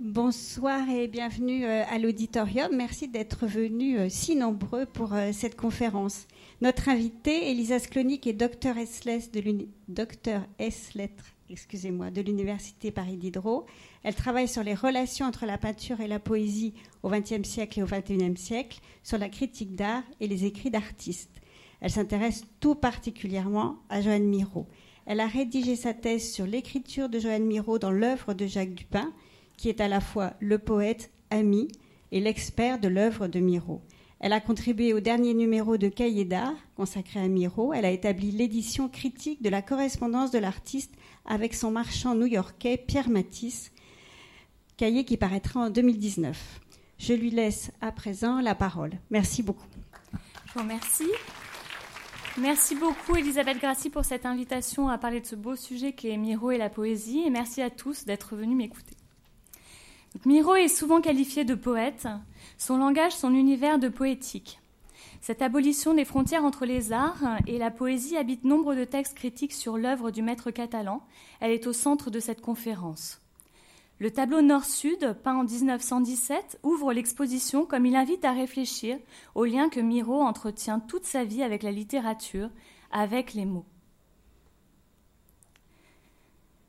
Bonsoir et bienvenue euh, à l'auditorium. Merci d'être venus euh, si nombreux pour euh, cette conférence. Notre invitée, Elisa Sklonik, est docteur S, lettres excusez-moi, de l'Université Paris Diderot. Elle travaille sur les relations entre la peinture et la poésie au XXe siècle et au XXIe siècle, sur la critique d'art et les écrits d'artistes. Elle s'intéresse tout particulièrement à Joanne Miro. Elle a rédigé sa thèse sur l'écriture de Joanne Miro dans l'œuvre de Jacques Dupin, qui est à la fois le poète, ami et l'expert de l'œuvre de Miro. Elle a contribué au dernier numéro de Cahiers d'art consacré à Miro. Elle a établi l'édition critique de la correspondance de l'artiste avec son marchand new-yorkais Pierre Matisse, cahier qui paraîtra en 2019. Je lui laisse à présent la parole. Merci beaucoup. Je vous remercie. Merci beaucoup Elisabeth Grassi pour cette invitation à parler de ce beau sujet qu'est Miro et la poésie et merci à tous d'être venus m'écouter. Miro est souvent qualifié de poète, son langage, son univers de poétique. Cette abolition des frontières entre les arts et la poésie habite nombre de textes critiques sur l'œuvre du maître catalan. Elle est au centre de cette conférence. Le tableau Nord-Sud, peint en 1917, ouvre l'exposition comme il invite à réfléchir au lien que Miro entretient toute sa vie avec la littérature, avec les mots.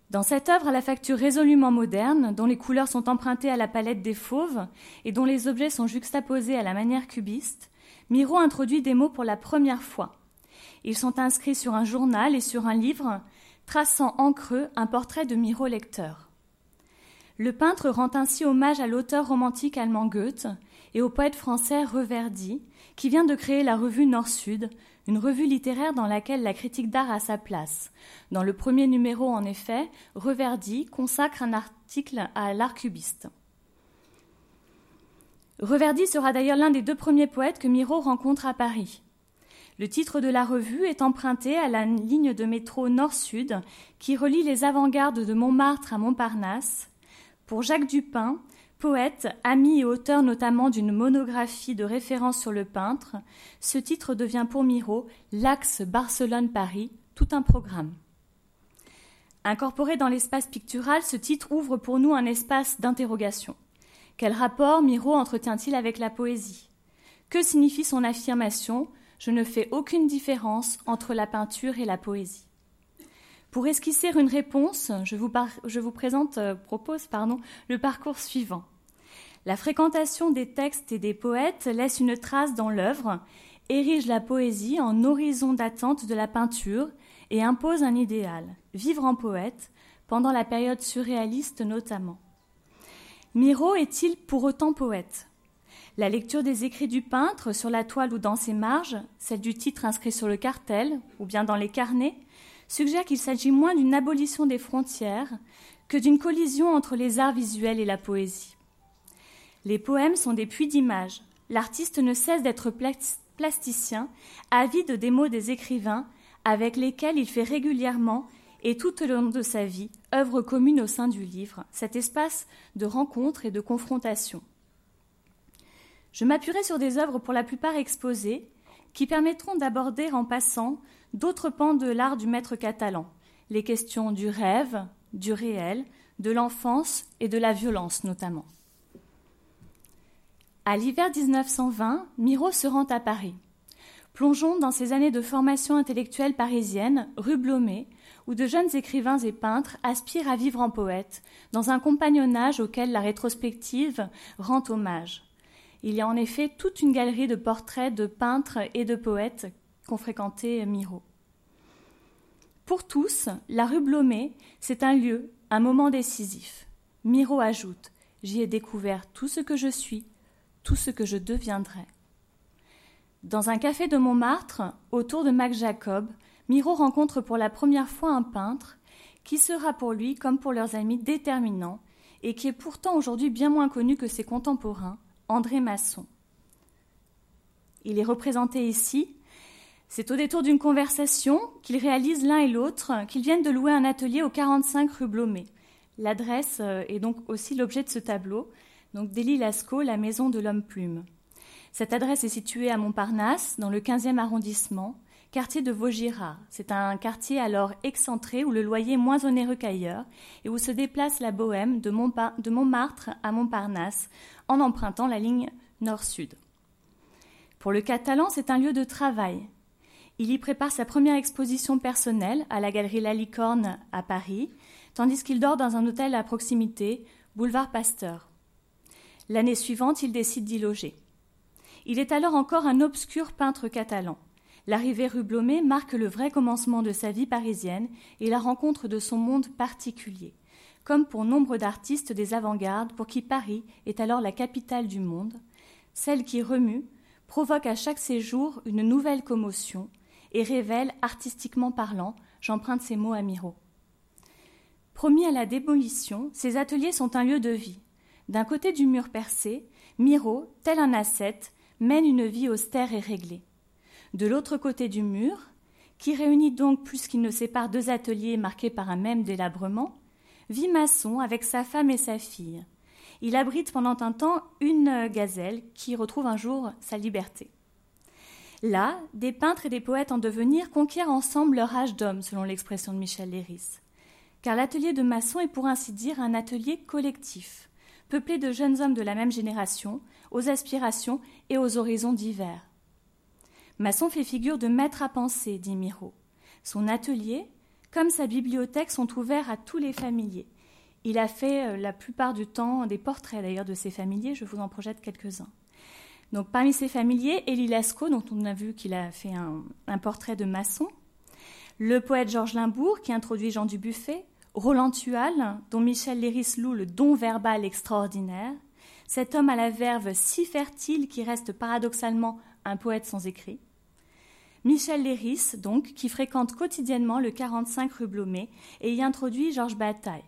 Dans cette œuvre à la facture résolument moderne, dont les couleurs sont empruntées à la palette des fauves et dont les objets sont juxtaposés à la manière cubiste, Miro introduit des mots pour la première fois. Ils sont inscrits sur un journal et sur un livre, traçant en creux un portrait de Miro lecteur. Le peintre rend ainsi hommage à l'auteur romantique allemand Goethe et au poète français Reverdy, qui vient de créer la revue Nord-Sud, une revue littéraire dans laquelle la critique d'art a sa place. Dans le premier numéro, en effet, Reverdy consacre un article à l'art cubiste. Reverdy sera d'ailleurs l'un des deux premiers poètes que Miro rencontre à Paris. Le titre de la revue est emprunté à la ligne de métro Nord-Sud qui relie les avant-gardes de Montmartre à Montparnasse. Pour Jacques Dupin, Poète, ami et auteur notamment d'une monographie de référence sur le peintre, ce titre devient pour Miro l'axe Barcelone-Paris, tout un programme. Incorporé dans l'espace pictural, ce titre ouvre pour nous un espace d'interrogation. Quel rapport Miro entretient-il avec la poésie? Que signifie son affirmation? Je ne fais aucune différence entre la peinture et la poésie pour esquisser une réponse, je vous, présente, euh, propose le parcours suivant. La fréquentation des textes et des poètes laisse une trace dans l'œuvre, érige la poésie en horizon d'attente de la peinture et impose un idéal, vivre en poète, pendant la période surréaliste notamment. Miro est-il pour autant poète? La lecture des écrits du peintre sur la toile ou dans ses marges, celle du titre inscrit sur le cartel ou bien dans les carnets, suggère qu'il s'agit moins d'une abolition des frontières que d'une collision entre les arts visuels et la poésie. Les poèmes sont des puits d'images. L'artiste ne cesse d'être plasticien, avide des mots des écrivains avec lesquels il fait régulièrement et tout au long de sa vie œuvre commune au sein du livre, cet espace de rencontre et de confrontation. Je m'appuierai sur des œuvres pour la plupart exposées, qui permettront d'aborder en passant d'autres pans de l'art du maître catalan, les questions du rêve, du réel, de l'enfance et de la violence notamment. À l'hiver 1920, Miro se rend à Paris. Plongeons dans ces années de formation intellectuelle parisienne, rue Blomet, où de jeunes écrivains et peintres aspirent à vivre en poète, dans un compagnonnage auquel la rétrospective rend hommage. Il y a en effet toute une galerie de portraits de peintres et de poètes qu'ont Miro. Pour tous, la rue Blomet, c'est un lieu, un moment décisif. Miro ajoute J'y ai découvert tout ce que je suis, tout ce que je deviendrai. Dans un café de Montmartre, autour de Mac Jacob, Miro rencontre pour la première fois un peintre qui sera pour lui, comme pour leurs amis, déterminant et qui est pourtant aujourd'hui bien moins connu que ses contemporains, André Masson. Il est représenté ici c'est au détour d'une conversation qu'ils réalisent l'un et l'autre qu'ils viennent de louer un atelier au 45 rue Blomet. L'adresse euh, est donc aussi l'objet de ce tableau, donc Délie Lascaux, la maison de l'homme plume. Cette adresse est située à Montparnasse, dans le 15e arrondissement, quartier de Vaugirard. C'est un quartier alors excentré où le loyer est moins onéreux qu'ailleurs et où se déplace la bohème de, Montmartre à Montparnasse en empruntant la ligne nord-sud. Pour le Catalan, c'est un lieu de travail. Il y prépare sa première exposition personnelle à la galerie La Licorne à Paris, tandis qu'il dort dans un hôtel à proximité, boulevard Pasteur. L'année suivante, il décide d'y loger. Il est alors encore un obscur peintre catalan. L'arrivée rue Blomet marque le vrai commencement de sa vie parisienne et la rencontre de son monde particulier, comme pour nombre d'artistes des avant-gardes pour qui Paris est alors la capitale du monde, celle qui remue, provoque à chaque séjour une nouvelle commotion et révèle, artistiquement parlant, j'emprunte ces mots à Miro. Promis à la démolition, ces ateliers sont un lieu de vie. D'un côté du mur percé, Miro, tel un ascète, mène une vie austère et réglée. De l'autre côté du mur, qui réunit donc plus qu'il ne sépare deux ateliers marqués par un même délabrement, vit Masson avec sa femme et sa fille. Il abrite pendant un temps une gazelle qui retrouve un jour sa liberté. Là, des peintres et des poètes en devenir conquièrent ensemble leur âge d'homme, selon l'expression de Michel Léris. Car l'atelier de Masson est pour ainsi dire un atelier collectif, peuplé de jeunes hommes de la même génération, aux aspirations et aux horizons divers. Masson fait figure de maître à penser, dit Miro. Son atelier, comme sa bibliothèque, sont ouverts à tous les familiers. Il a fait euh, la plupart du temps des portraits d'ailleurs de ses familiers, je vous en projette quelques-uns. Parmi ses familiers, Élie Lascaux, dont on a vu qu'il a fait un, portrait de Masson, le poète Georges Limbourg, qui introduit Jean Dubuffet, Roland Tual, dont Michel Léris loue le don verbal extraordinaire, cet homme à la verve si fertile qui reste paradoxalement un poète sans écrit. Michel Léris, donc, qui fréquente quotidiennement le 45 rue Blomet et y introduit Georges Bataille.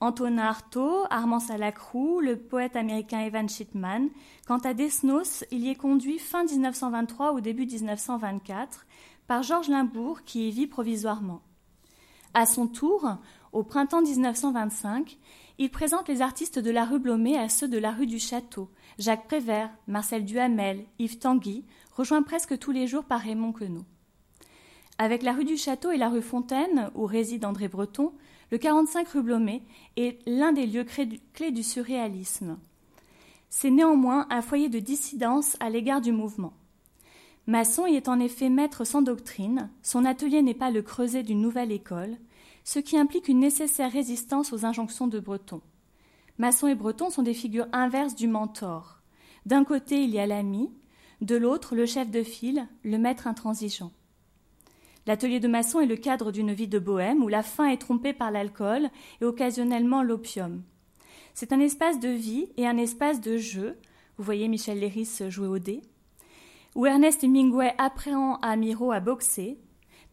Antonin Artaud, Armand Salacrou, le poète américain Evan Shitman. Quant à Desnos, il y est conduit fin 1923 ou début 1924 par Georges Limbourg qui y vit provisoirement. À son tour, au printemps 1925, il présente les artistes de la rue Blomet à ceux de la rue du Château. Jacques Prévert, Marcel Duhamel, Yves Tanguy, rejoint presque tous les jours par Raymond Queneau. Avec la rue du Château et la rue Fontaine, où réside André Breton, le 45 rue Blomet est l'un des lieux clés du surréalisme. C'est néanmoins un foyer de dissidence à l'égard du mouvement. Masson y est en effet maître sans doctrine, son atelier n'est pas le creuset d'une nouvelle école, ce qui implique une nécessaire résistance aux injonctions de Breton. Masson et Breton sont des figures inverses du mentor. D'un côté, il y a l'ami, de l'autre, le chef de file, le maître intransigeant. L'atelier de Masson est le cadre d'une vie de bohème où la faim est trompée par l'alcool et occasionnellement l'opium. C'est un espace de vie et un espace de jeu. Vous voyez Michel Léris jouer au dé. Où Ernest Hemingway apprend à Miro à boxer,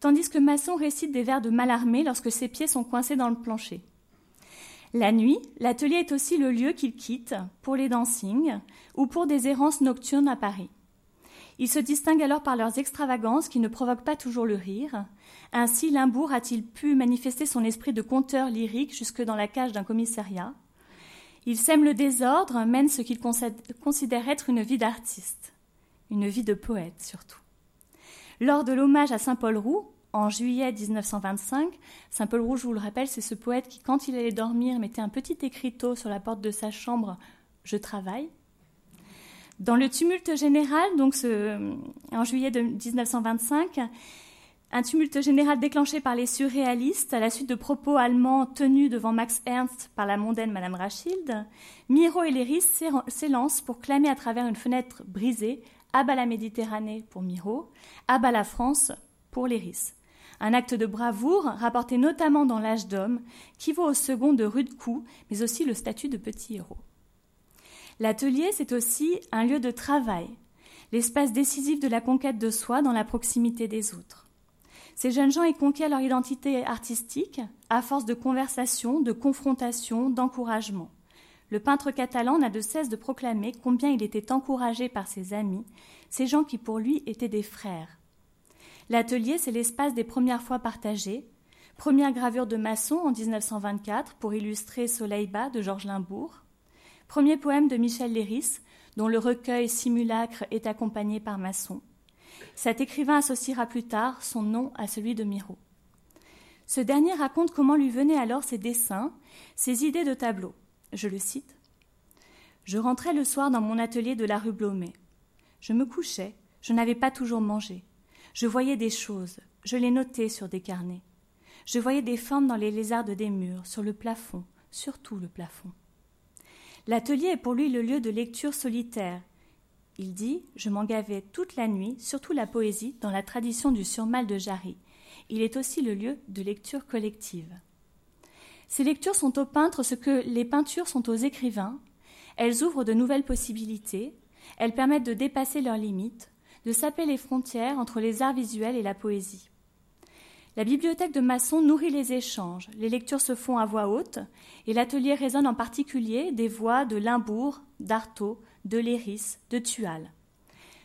tandis que Masson récite des vers de Mallarmé lorsque ses pieds sont coincés dans le plancher. La nuit, l'atelier est aussi le lieu qu'il quitte pour les dancings ou pour des errances nocturnes à Paris. Ils se distinguent alors par leurs extravagances qui ne provoquent pas toujours le rire. Ainsi, Limbourg a-t-il pu manifester son esprit de conteur lyrique jusque dans la cage d'un commissariat. Il sème le désordre, mène ce qu'il considère être une vie d'artiste, une vie de poète surtout. Lors de l'hommage à Saint-Paul Roux, en juillet 1925, Saint-Paul Roux, je vous le rappelle, c'est ce poète qui, quand il allait dormir, mettait un petit écriteau sur la porte de sa chambre Je travaille. Dans le tumulte général, donc en juillet de 1925, un tumulte général déclenché par les surréalistes à la suite de propos allemands tenus devant Max Ernst par la mondaine Madame Rachilde, Miro et Léris s'élancent pour clamer à travers une fenêtre brisée à bas la Méditerranée pour Miro, à bas la France pour Léris. Un acte de bravoure rapporté notamment dans l'âge d'homme, qui vaut au second de rudes coups, mais aussi le statut de petit héros. L'atelier, c'est aussi un lieu de travail, l'espace décisif de la conquête de soi dans la proximité des autres. Ces jeunes gens y conquièrent leur identité artistique à force de conversation, de confrontation, d'encouragement. Le peintre catalan n'a de cesse de proclamer combien il était encouragé par ses amis, ces gens qui pour lui étaient des frères. L'atelier, c'est l'espace des premières fois partagées. Première gravure de Masson en 1924 pour illustrer Soleil bas de Georges Limbourg. Premier poème de Michel Léris, dont le recueil Simulacre est accompagné par Masson. Cet écrivain associera plus tard son nom à celui de Miro. Ce dernier raconte comment lui venaient alors ses dessins, ses idées de tableaux. Je le cite. Je rentrais le soir dans mon atelier de la rue Blomet. Je me couchais, je n'avais pas toujours mangé. Je voyais des choses, je les notais sur des carnets. Je voyais des formes dans les lézardes des murs, sur le plafond, surtout le plafond. L'atelier est pour lui le lieu de lecture solitaire. Il dit Je m'en gavais toute la nuit, surtout la poésie, dans la tradition du surmal de Jarry. Il est aussi le lieu de lecture collective. Ces lectures sont aux peintres ce que les peintures sont aux écrivains, elles ouvrent de nouvelles possibilités, elles permettent de dépasser leurs limites, de saper les frontières entre les arts visuels et la poésie. La bibliothèque de Masson nourrit les échanges, les lectures se font à voix haute, et l'atelier résonne en particulier des voix de Limbourg, d'Artaud, de Léris, de Tual.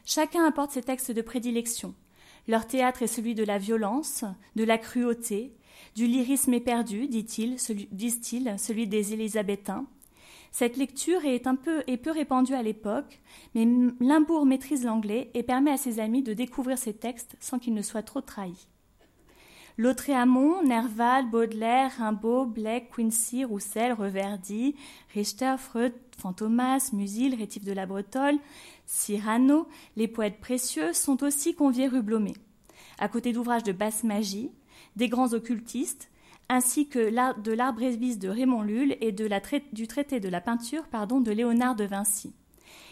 Chacun apporte ses textes de prédilection. Leur théâtre est celui de la violence, de la cruauté, du lyrisme éperdu, dit-il, disent-ils, celui des Élisabétains, cette lecture est un peu et peu répandue à l'époque, mais Limbourg maîtrise l'anglais et permet à ses amis de découvrir ses textes sans qu'ils ne soient trop trahis. Lautréamont, Nerval, Baudelaire, Rimbaud, Blake, Quincy, Roussel, Reverdy, Richter, Freud, Fantomas, Musil, Rétif de la Bretole, Cyrano, les poètes précieux sont aussi conviés rue. À côté d'ouvrages de basse magie, des grands occultistes, ainsi que de l'art brévis de Raymond Lulle et du traité de la peinture de Léonard de Vinci.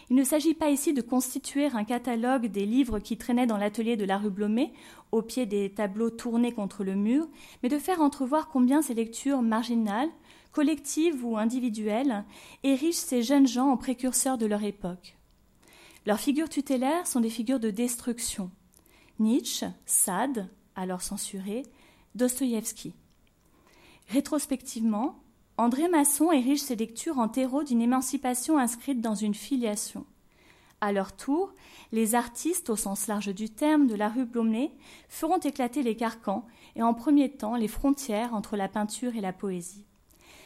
Il ne s'agit pas ici de constituer un catalogue des livres qui traînaient dans l'atelier de la rue Blomet, au pied des tableaux tournés contre le mur, mais de faire entrevoir combien ces lectures marginales, collectives ou individuelles, érigent ces jeunes gens en précurseurs de leur époque. Leurs figures tutélaires sont des figures de destruction. Nietzsche, Sade, alors censuré, Dostoïevski. Rétrospectivement, André Masson érige ses lectures en terreau d'une émancipation inscrite dans une filiation. À leur tour, les artistes, au sens large du terme, de la rue Blomet feront éclater les carcans et en premier temps les frontières entre la peinture et la poésie.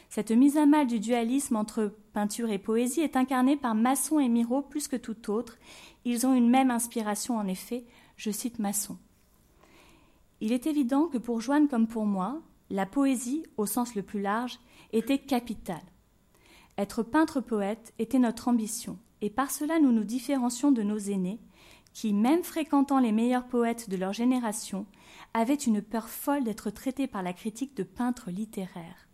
Cette mise à mal du dualisme entre peinture et poésie est incarnée par Masson et Miro plus que tout autre. Ils ont une même inspiration en effet, je cite Masson. Il est évident que pour Joanne comme pour moi, la poésie, au sens le plus large, était capitale. Être peintre-poète était notre ambition, et par cela nous nous différencions de nos aînés, qui, même fréquentant les meilleurs poètes de leur génération, avaient une peur folle d'être traités par la critique de peintres littéraires.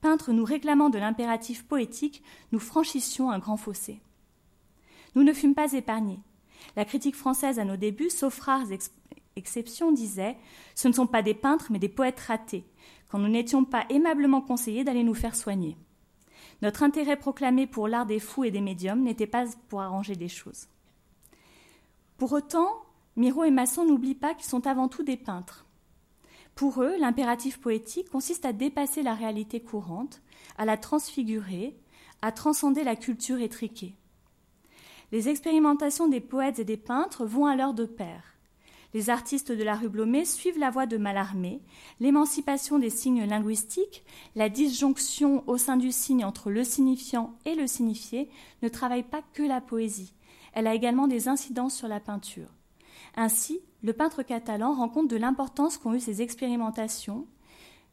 Peintres nous réclamant de l'impératif poétique, nous franchissions un grand fossé. Nous ne fûmes pas épargnés. La critique française à nos débuts, sauf exception, disait Ce ne sont pas des peintres, mais des poètes ratés, quand nous n'étions pas aimablement conseillés d'aller nous faire soigner. Notre intérêt proclamé pour l'art des fous et des médiums n'était pas pour arranger des choses. Pour autant, Miro et Masson n'oublient pas qu'ils sont avant tout des peintres. Pour eux, l'impératif poétique consiste à dépasser la réalité courante, à la transfigurer, à transcender la culture étriquée. Les expérimentations des poètes et des peintres vont alors de pair. Les artistes de la rue Blomet suivent la voie de Mallarmé, l'émancipation des signes linguistiques, la disjonction au sein du signe entre le signifiant et le signifié ne travaille pas que la poésie. Elle a également des incidences sur la peinture. Ainsi, le peintre catalan rend compte de l'importance qu'ont eu ces expérimentations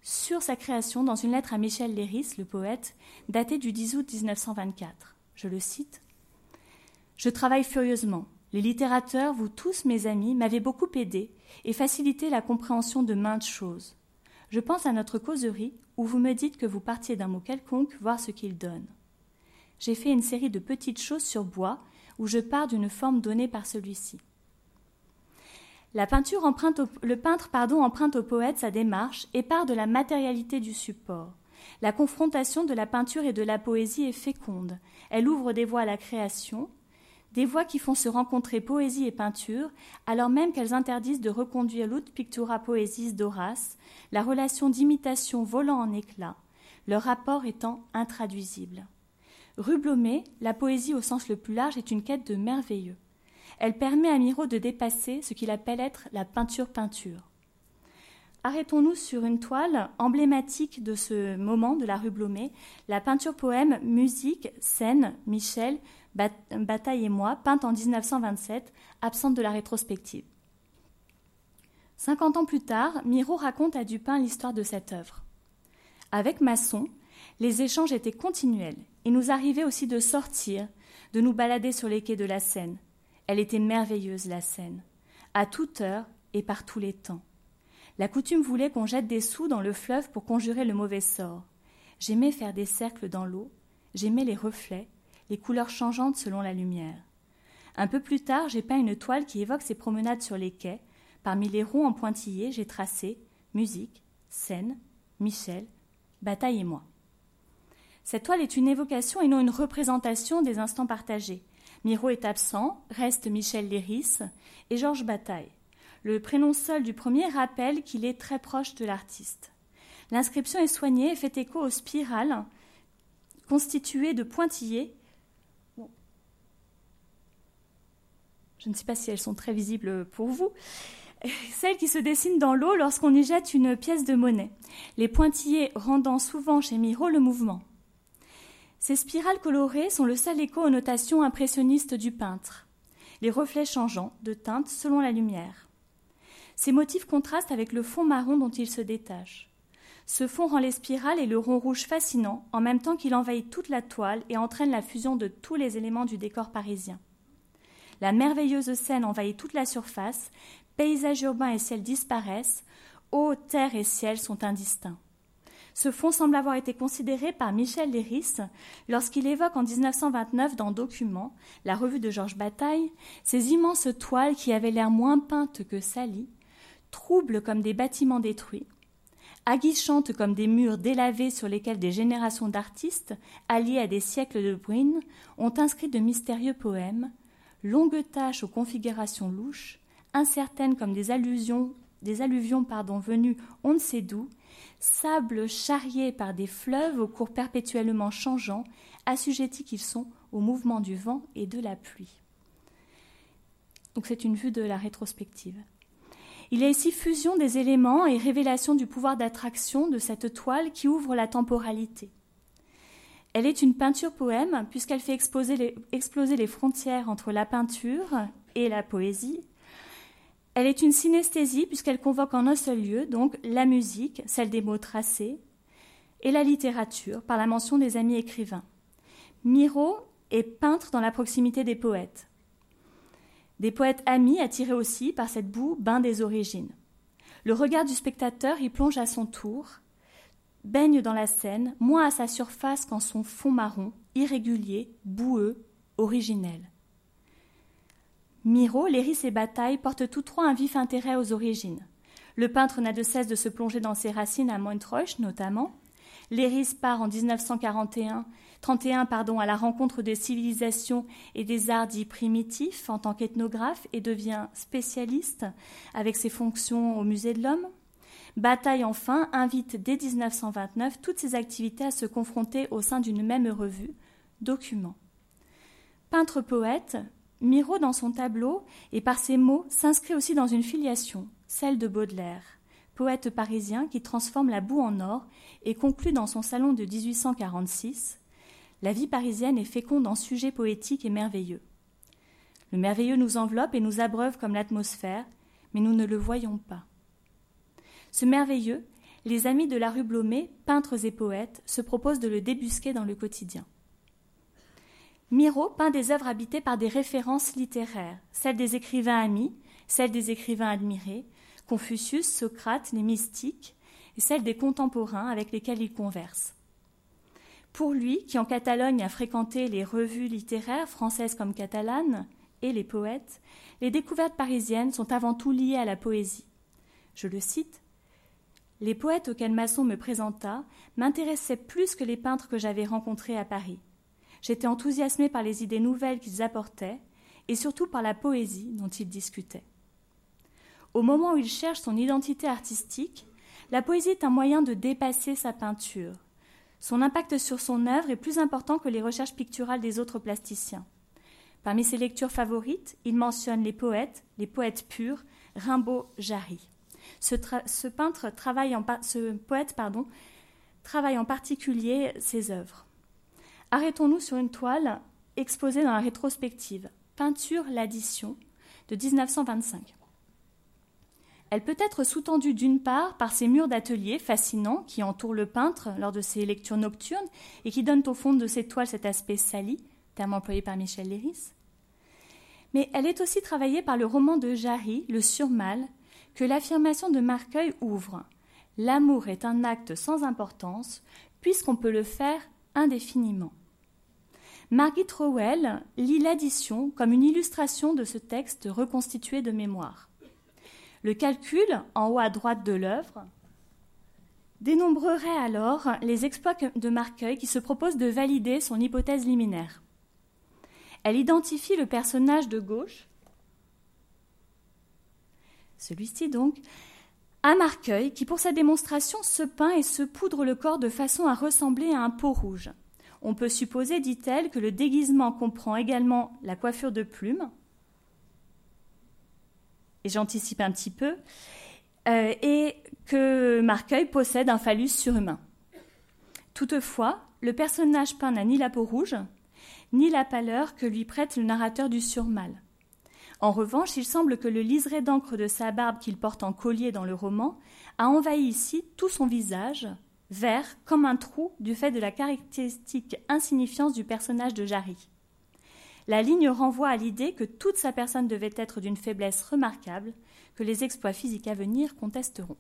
sur sa création dans une lettre à Michel Léris, le poète, datée du 10 août 1924. Je le cite Je travaille furieusement. Les littérateurs, vous tous mes amis, m'avez beaucoup aidé et facilité la compréhension de maintes choses. Je pense à notre causerie où vous me dites que vous partiez d'un mot quelconque voir ce qu'il donne. J'ai fait une série de petites choses sur bois où je pars d'une forme donnée par celui-ci. Le peintre pardon, emprunte au poète sa démarche et part de la matérialité du support. La confrontation de la peinture et de la poésie est féconde. Elle ouvre des voies à la création, des voix qui font se rencontrer poésie et peinture, alors même qu'elles interdisent de reconduire l'out pictura poesis d'Horace, la relation d'imitation volant en éclats, leur rapport étant intraduisible. Rue Blomet, la poésie au sens le plus large est une quête de merveilleux. Elle permet à Miro de dépasser ce qu'il appelle être la peinture-peinture. Arrêtons-nous sur une toile emblématique de ce moment de la rue la peinture poème Musique, scène, Michel, Bataille et moi, peinte en 1927, absente de la rétrospective. Cinquante ans plus tard, Miro raconte à Dupin l'histoire de cette œuvre. Avec Masson, les échanges étaient continuels. Il nous arrivait aussi de sortir, de nous balader sur les quais de la Seine. Elle était merveilleuse, la Seine, à toute heure et par tous les temps. La coutume voulait qu'on jette des sous dans le fleuve pour conjurer le mauvais sort. J'aimais faire des cercles dans l'eau, j'aimais les reflets, les couleurs changeantes selon la lumière. Un peu plus tard, j'ai peint une toile qui évoque ces promenades sur les quais. Parmi les ronds en pointillés, j'ai tracé musique, scène, Michel, bataille et moi. Cette toile est une évocation et non une représentation des instants partagés. Miro est absent, reste Michel Léris et Georges Bataille. Le prénom seul du premier rappelle qu'il est très proche de l'artiste. L'inscription est soignée et fait écho aux spirales constituées de pointillés. Je ne sais pas si elles sont très visibles pour vous. Celles qui se dessinent dans l'eau lorsqu'on y jette une pièce de monnaie. Les pointillés rendant souvent chez Miro le mouvement. Ces spirales colorées sont le seul écho aux notations impressionnistes du peintre. Les reflets changeants de teinte selon la lumière. Ces motifs contrastent avec le fond marron dont ils se détachent. Ce fond rend les spirales et le rond rouge fascinants, en même temps qu'il envahit toute la toile et entraîne la fusion de tous les éléments du décor parisien. La merveilleuse scène envahit toute la surface, paysages urbains et ciel disparaissent, eau, terre et ciel sont indistincts. Ce fond semble avoir été considéré par Michel Léris lorsqu'il évoque en 1929 dans Documents, la revue de Georges Bataille, ces immenses toiles qui avaient l'air moins peintes que salies, troubles comme des bâtiments détruits, aguichantes comme des murs délavés sur lesquels des générations d'artistes, alliés à des siècles de bruine, ont inscrit de mystérieux poèmes, longues taches aux configurations louches, incertaines comme des allusions, des alluvions pardon, venues on ne sait d'où, sables charriés par des fleuves aux cours perpétuellement changeants, assujettis qu'ils sont au mouvement du vent et de la pluie. Donc c'est une vue de la rétrospective. Il y a ici fusion des éléments et révélation du pouvoir d'attraction de cette toile qui ouvre la temporalité. Elle est une peinture poème puisqu'elle fait exploser les frontières entre la peinture et la poésie. Elle est une synesthésie puisqu'elle convoque en un seul lieu donc la musique, celle des mots tracés, et la littérature par la mention des amis écrivains. Miro est peintre dans la proximité des poètes. Des poètes amis attirés aussi par cette boue bain des origines. Le regard du spectateur y plonge à son tour, baigne dans la scène, moins à sa surface qu'en son fond marron, irrégulier, boueux, originel. Miro, Léris et Bataille portent tous trois un vif intérêt aux origines. Le peintre n'a de cesse de se plonger dans ses racines à Montreuch notamment. Léris part en 1941 31 pardon, à la rencontre des civilisations et des arts dits primitifs en tant qu'ethnographe et devient spécialiste avec ses fonctions au Musée de l'Homme. Bataille enfin invite dès 1929 toutes ses activités à se confronter au sein d'une même revue, Document. Peintre poète, Miro dans son tableau et par ses mots s'inscrit aussi dans une filiation, celle de Baudelaire, poète parisien qui transforme la boue en or et conclut dans son salon de 1846 la vie parisienne est féconde en sujets poétiques et merveilleux. Le merveilleux nous enveloppe et nous abreuve comme l'atmosphère, mais nous ne le voyons pas. Ce merveilleux, les amis de la rue Blomet, peintres et poètes, se proposent de le débusquer dans le quotidien. Miro peint des œuvres habitées par des références littéraires, celles des écrivains amis, celles des écrivains admirés, Confucius, Socrate, les mystiques, et celles des contemporains avec lesquels il converse. Pour lui, qui en Catalogne a fréquenté les revues littéraires françaises comme catalanes et les poètes, les découvertes parisiennes sont avant tout liées à la poésie. Je le cite Les poètes auxquels Masson me présenta m'intéressaient plus que les peintres que j'avais rencontrés à Paris. J'étais enthousiasmé par les idées nouvelles qu'ils apportaient et surtout par la poésie dont ils discutaient. Au moment où il cherche son identité artistique, la poésie est un moyen de dépasser sa peinture, son impact sur son œuvre est plus important que les recherches picturales des autres plasticiens. Parmi ses lectures favorites, il mentionne les poètes, les poètes purs, Rimbaud, Jarry. Ce, peintre travaille en poète travaille en particulier ses œuvres. Arrêtons-nous sur une toile exposée dans la rétrospective Peinture l'addition de 1925. Elle peut être sous-tendue d'une part par ces murs d'atelier fascinants qui entourent le peintre lors de ses lectures nocturnes et qui donnent au fond de ses toiles cet aspect sali, terme employé par Michel Léris. Mais elle est aussi travaillée par le roman de Jarry, Le Surmal, que l'affirmation de Marcueil ouvre. L'amour est un acte sans importance, puisqu'on peut le faire indéfiniment. Margit Rowell lit l'addition comme une illustration de ce texte reconstitué de mémoire. Le calcul, en haut à droite de l'œuvre, dénombrerait alors les exploits de Marcueil qui se propose de valider son hypothèse liminaire. Elle identifie le personnage de gauche, celui-ci donc, à Marcueil, qui pour sa démonstration se peint et se poudre le corps de façon à ressembler à un pot rouge. On peut supposer, dit-elle, que le déguisement comprend également la coiffure de plumes, et j'anticipe un petit peu, euh, et que Marcueil possède un phallus surhumain. Toutefois, le personnage peint n'a ni la peau rouge, ni la pâleur que lui prête le narrateur du surmal. En revanche, il semble que le liseré d'encre de sa barbe qu'il porte en collier dans le roman a envahi ici tout son visage, vert comme un trou du fait de la caractéristique insignifiance du personnage de Jarry. La ligne renvoie à l'idée que toute sa personne devait être d'une faiblesse remarquable, que les exploits physiques à venir contesteront.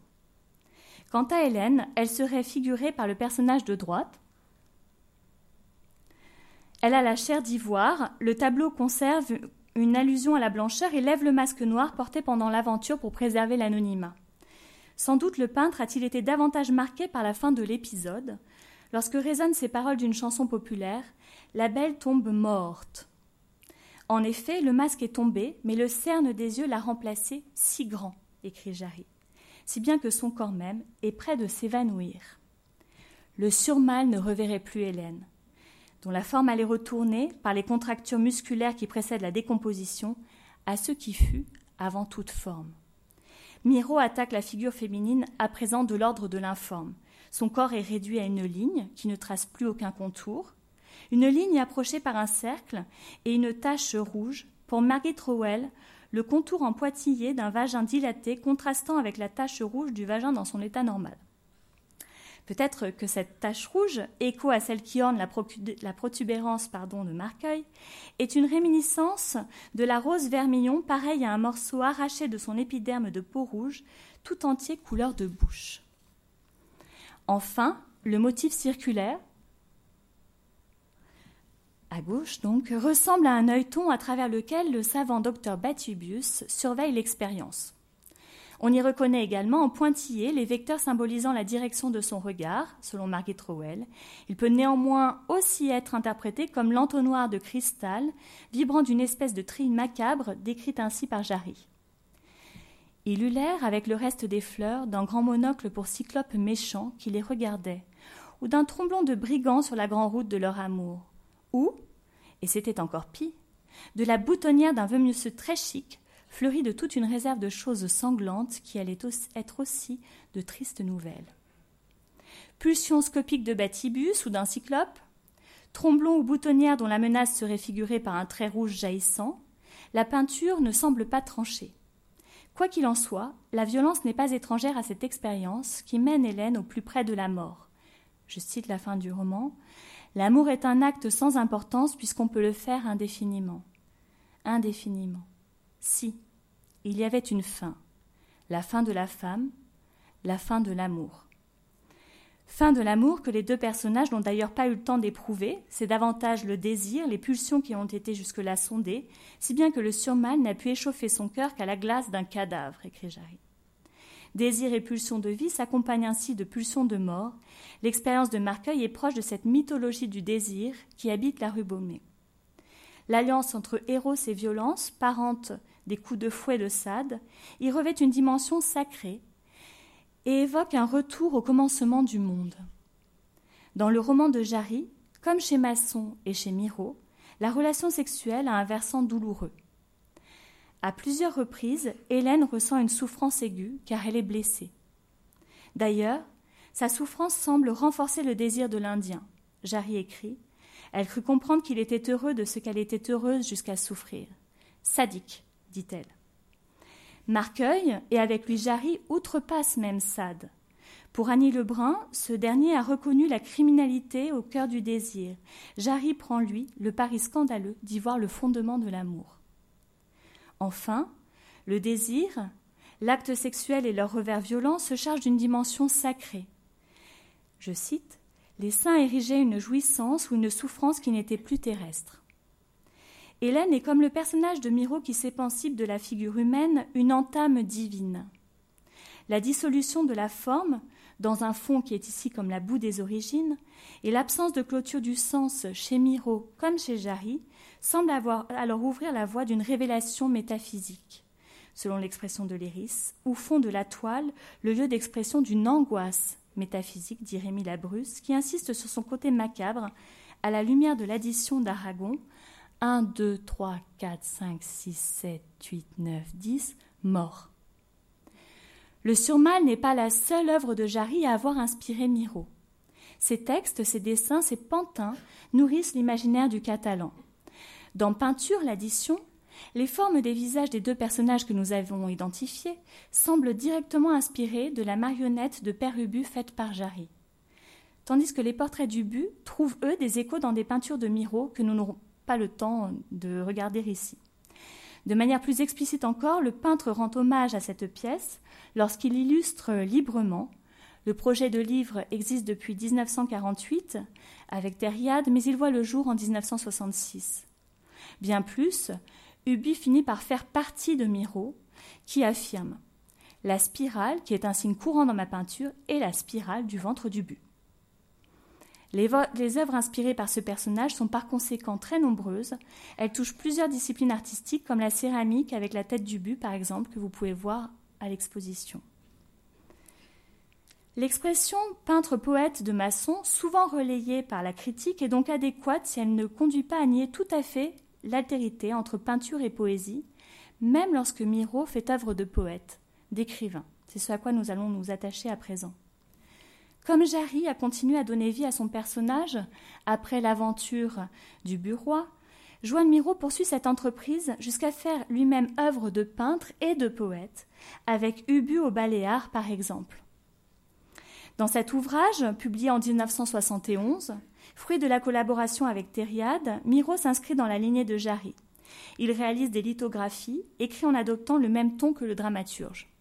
Quant à Hélène, elle serait figurée par le personnage de droite, elle a la chair d'ivoire, le tableau conserve une allusion à la blancheur et lève le masque noir porté pendant l'aventure pour préserver l'anonymat. Sans doute le peintre a-t-il été davantage marqué par la fin de l'épisode, lorsque résonnent ces paroles d'une chanson populaire La belle tombe morte. En effet, le masque est tombé, mais le cerne des yeux l'a remplacé si grand, écrit Jarry, si bien que son corps même est près de s'évanouir. Le surmal ne reverrait plus Hélène dont la forme allait retourner, par les contractures musculaires qui précèdent la décomposition, à ce qui fut avant toute forme. Miro attaque la figure féminine à présent de l'ordre de l'informe. Son corps est réduit à une ligne qui ne trace plus aucun contour, une ligne approchée par un cercle et une tache rouge. Pour Margit Rowell, le contour en poitillé d'un vagin dilaté contrastant avec la tache rouge du vagin dans son état normal. Peut-être que cette tache rouge, écho à celle qui orne la, protubérance pardon, de Marcueil, est une réminiscence de la rose vermillon, pareille à un morceau arraché de son épiderme de peau rouge, tout entier couleur de bouche. Enfin, le motif circulaire, à gauche donc, ressemble à un œilleton à travers lequel le savant docteur Batubius surveille l'expérience. On y reconnaît également en pointillé les vecteurs symbolisant la direction de son regard, selon Margit Rowell. Il peut néanmoins aussi être interprété comme l'entonnoir de cristal, vibrant d'une espèce de trille macabre décrite ainsi par Jarry. Il eut l'air, avec le reste des fleurs, d'un grand monocle pour cyclope méchant qui les regardait, ou d'un tromblon de brigands sur la grande route de leur amour, ou, et c'était encore pis, de la boutonnière d'un monsieur très chic, fleurie de toute une réserve de choses sanglantes qui allaient être aussi de tristes nouvelles. Pulsion scopique de Batibus ou d'un cyclope, tromblon ou boutonnière dont la menace serait figurée par un trait rouge jaillissant, la peinture ne semble pas tranchée. Quoi qu'il en soit, la violence n'est pas étrangère à cette expérience qui mène Hélène au plus près de la mort. Je cite la fin du roman. L'amour est un acte sans importance puisqu'on peut le faire indéfiniment. Indéfiniment. Si, il y avait une fin, la fin de la femme, la fin de l'amour. Fin de l'amour que les deux personnages n'ont d'ailleurs pas eu le temps d'éprouver, c'est davantage le désir, les pulsions qui ont été jusque-là sondées, si bien que le surmal n'a pu échauffer son cœur qu'à la glace d'un cadavre, écrit Jarry. Désir et pulsion de vie s'accompagnent ainsi de pulsions de mort. L'expérience de Marcueil est proche de cette mythologie du désir qui habite la rue Baumée. L'alliance entre héros et violence, parente des coups de fouet de Sade, y revêt une dimension sacrée et évoque un retour au commencement du monde. Dans le roman de Jarry, comme chez Masson et chez Miro, la relation sexuelle a un versant douloureux. À plusieurs reprises, Hélène ressent une souffrance aiguë car elle est blessée. D'ailleurs, sa souffrance semble renforcer le désir de l'Indien. Jarry écrit Elle crut comprendre qu'il était heureux de ce qu'elle était heureuse jusqu'à souffrir. Sadique, dit-elle. Marcueil, et avec lui Jarry, outrepasse même Sade. Pour Annie Lebrun, ce dernier a reconnu la criminalité au cœur du désir. Jarry prend, lui, le pari scandaleux d'y voir le fondement de l'amour. Enfin, le désir, l'acte sexuel et leur revers violent se chargent d'une dimension sacrée. Je cite Les saints érigeaient une jouissance ou une souffrance qui n'était plus terrestre. Hélène est comme le personnage de Miro qui s'épansible de la figure humaine, une entame divine. La dissolution de la forme, dans un fond qui est ici comme la boue des origines, et l'absence de clôture du sens chez Miro comme chez Jarry, semble avoir alors ouvrir la voie d'une révélation métaphysique, selon l'expression de Léris, où fond de la toile le lieu d'expression d'une angoisse métaphysique, dit Rémy Labrusse, qui insiste sur son côté macabre à la lumière de l'addition d'Aragon 1, 2, 3, 4, 5, 6, 7, 8, 9, 10, mort. Le surmal n'est pas la seule œuvre de Jarry à avoir inspiré Miro. Ses textes, ses dessins, ses pantins nourrissent l'imaginaire du catalan. Dans Peinture, l'addition, les formes des visages des deux personnages que nous avons identifiés semblent directement inspirées de la marionnette de Père Ubu faite par Jarry. Tandis que les portraits d'Ubu trouvent, eux, des échos dans des peintures de Miro que nous pas le temps de regarder ici. De manière plus explicite encore, le peintre rend hommage à cette pièce lorsqu'il illustre librement. Le projet de livre existe depuis 1948 avec Thériade, mais il voit le jour en 1966. Bien plus, Ubi finit par faire partie de Miro, qui affirme La spirale, qui est un signe courant dans ma peinture, est la spirale du ventre du but. Les, œuvres inspirées par ce personnage sont par conséquent très nombreuses. Elles touchent plusieurs disciplines artistiques, comme la céramique avec la tête du but, par exemple, que vous pouvez voir à l'exposition. L'expression peintre-poète de Masson, souvent relayée par la critique, est donc adéquate si elle ne conduit pas à nier tout à fait l'altérité entre peinture et poésie, même lorsque Miro fait œuvre de poète, d'écrivain. C'est ce à quoi nous allons nous attacher à présent. Comme Jarry a continué à donner vie à son personnage après l'aventure du bureau, Joan Miro poursuit cette entreprise jusqu'à faire lui-même œuvre de peintre et de poète, avec Ubu au Baléares par exemple. Dans cet ouvrage, publié en 1971, fruit de la collaboration avec Thériade, Miro s'inscrit dans la lignée de Jarry. Il réalise des lithographies, écrites en adoptant le même ton que le dramaturge.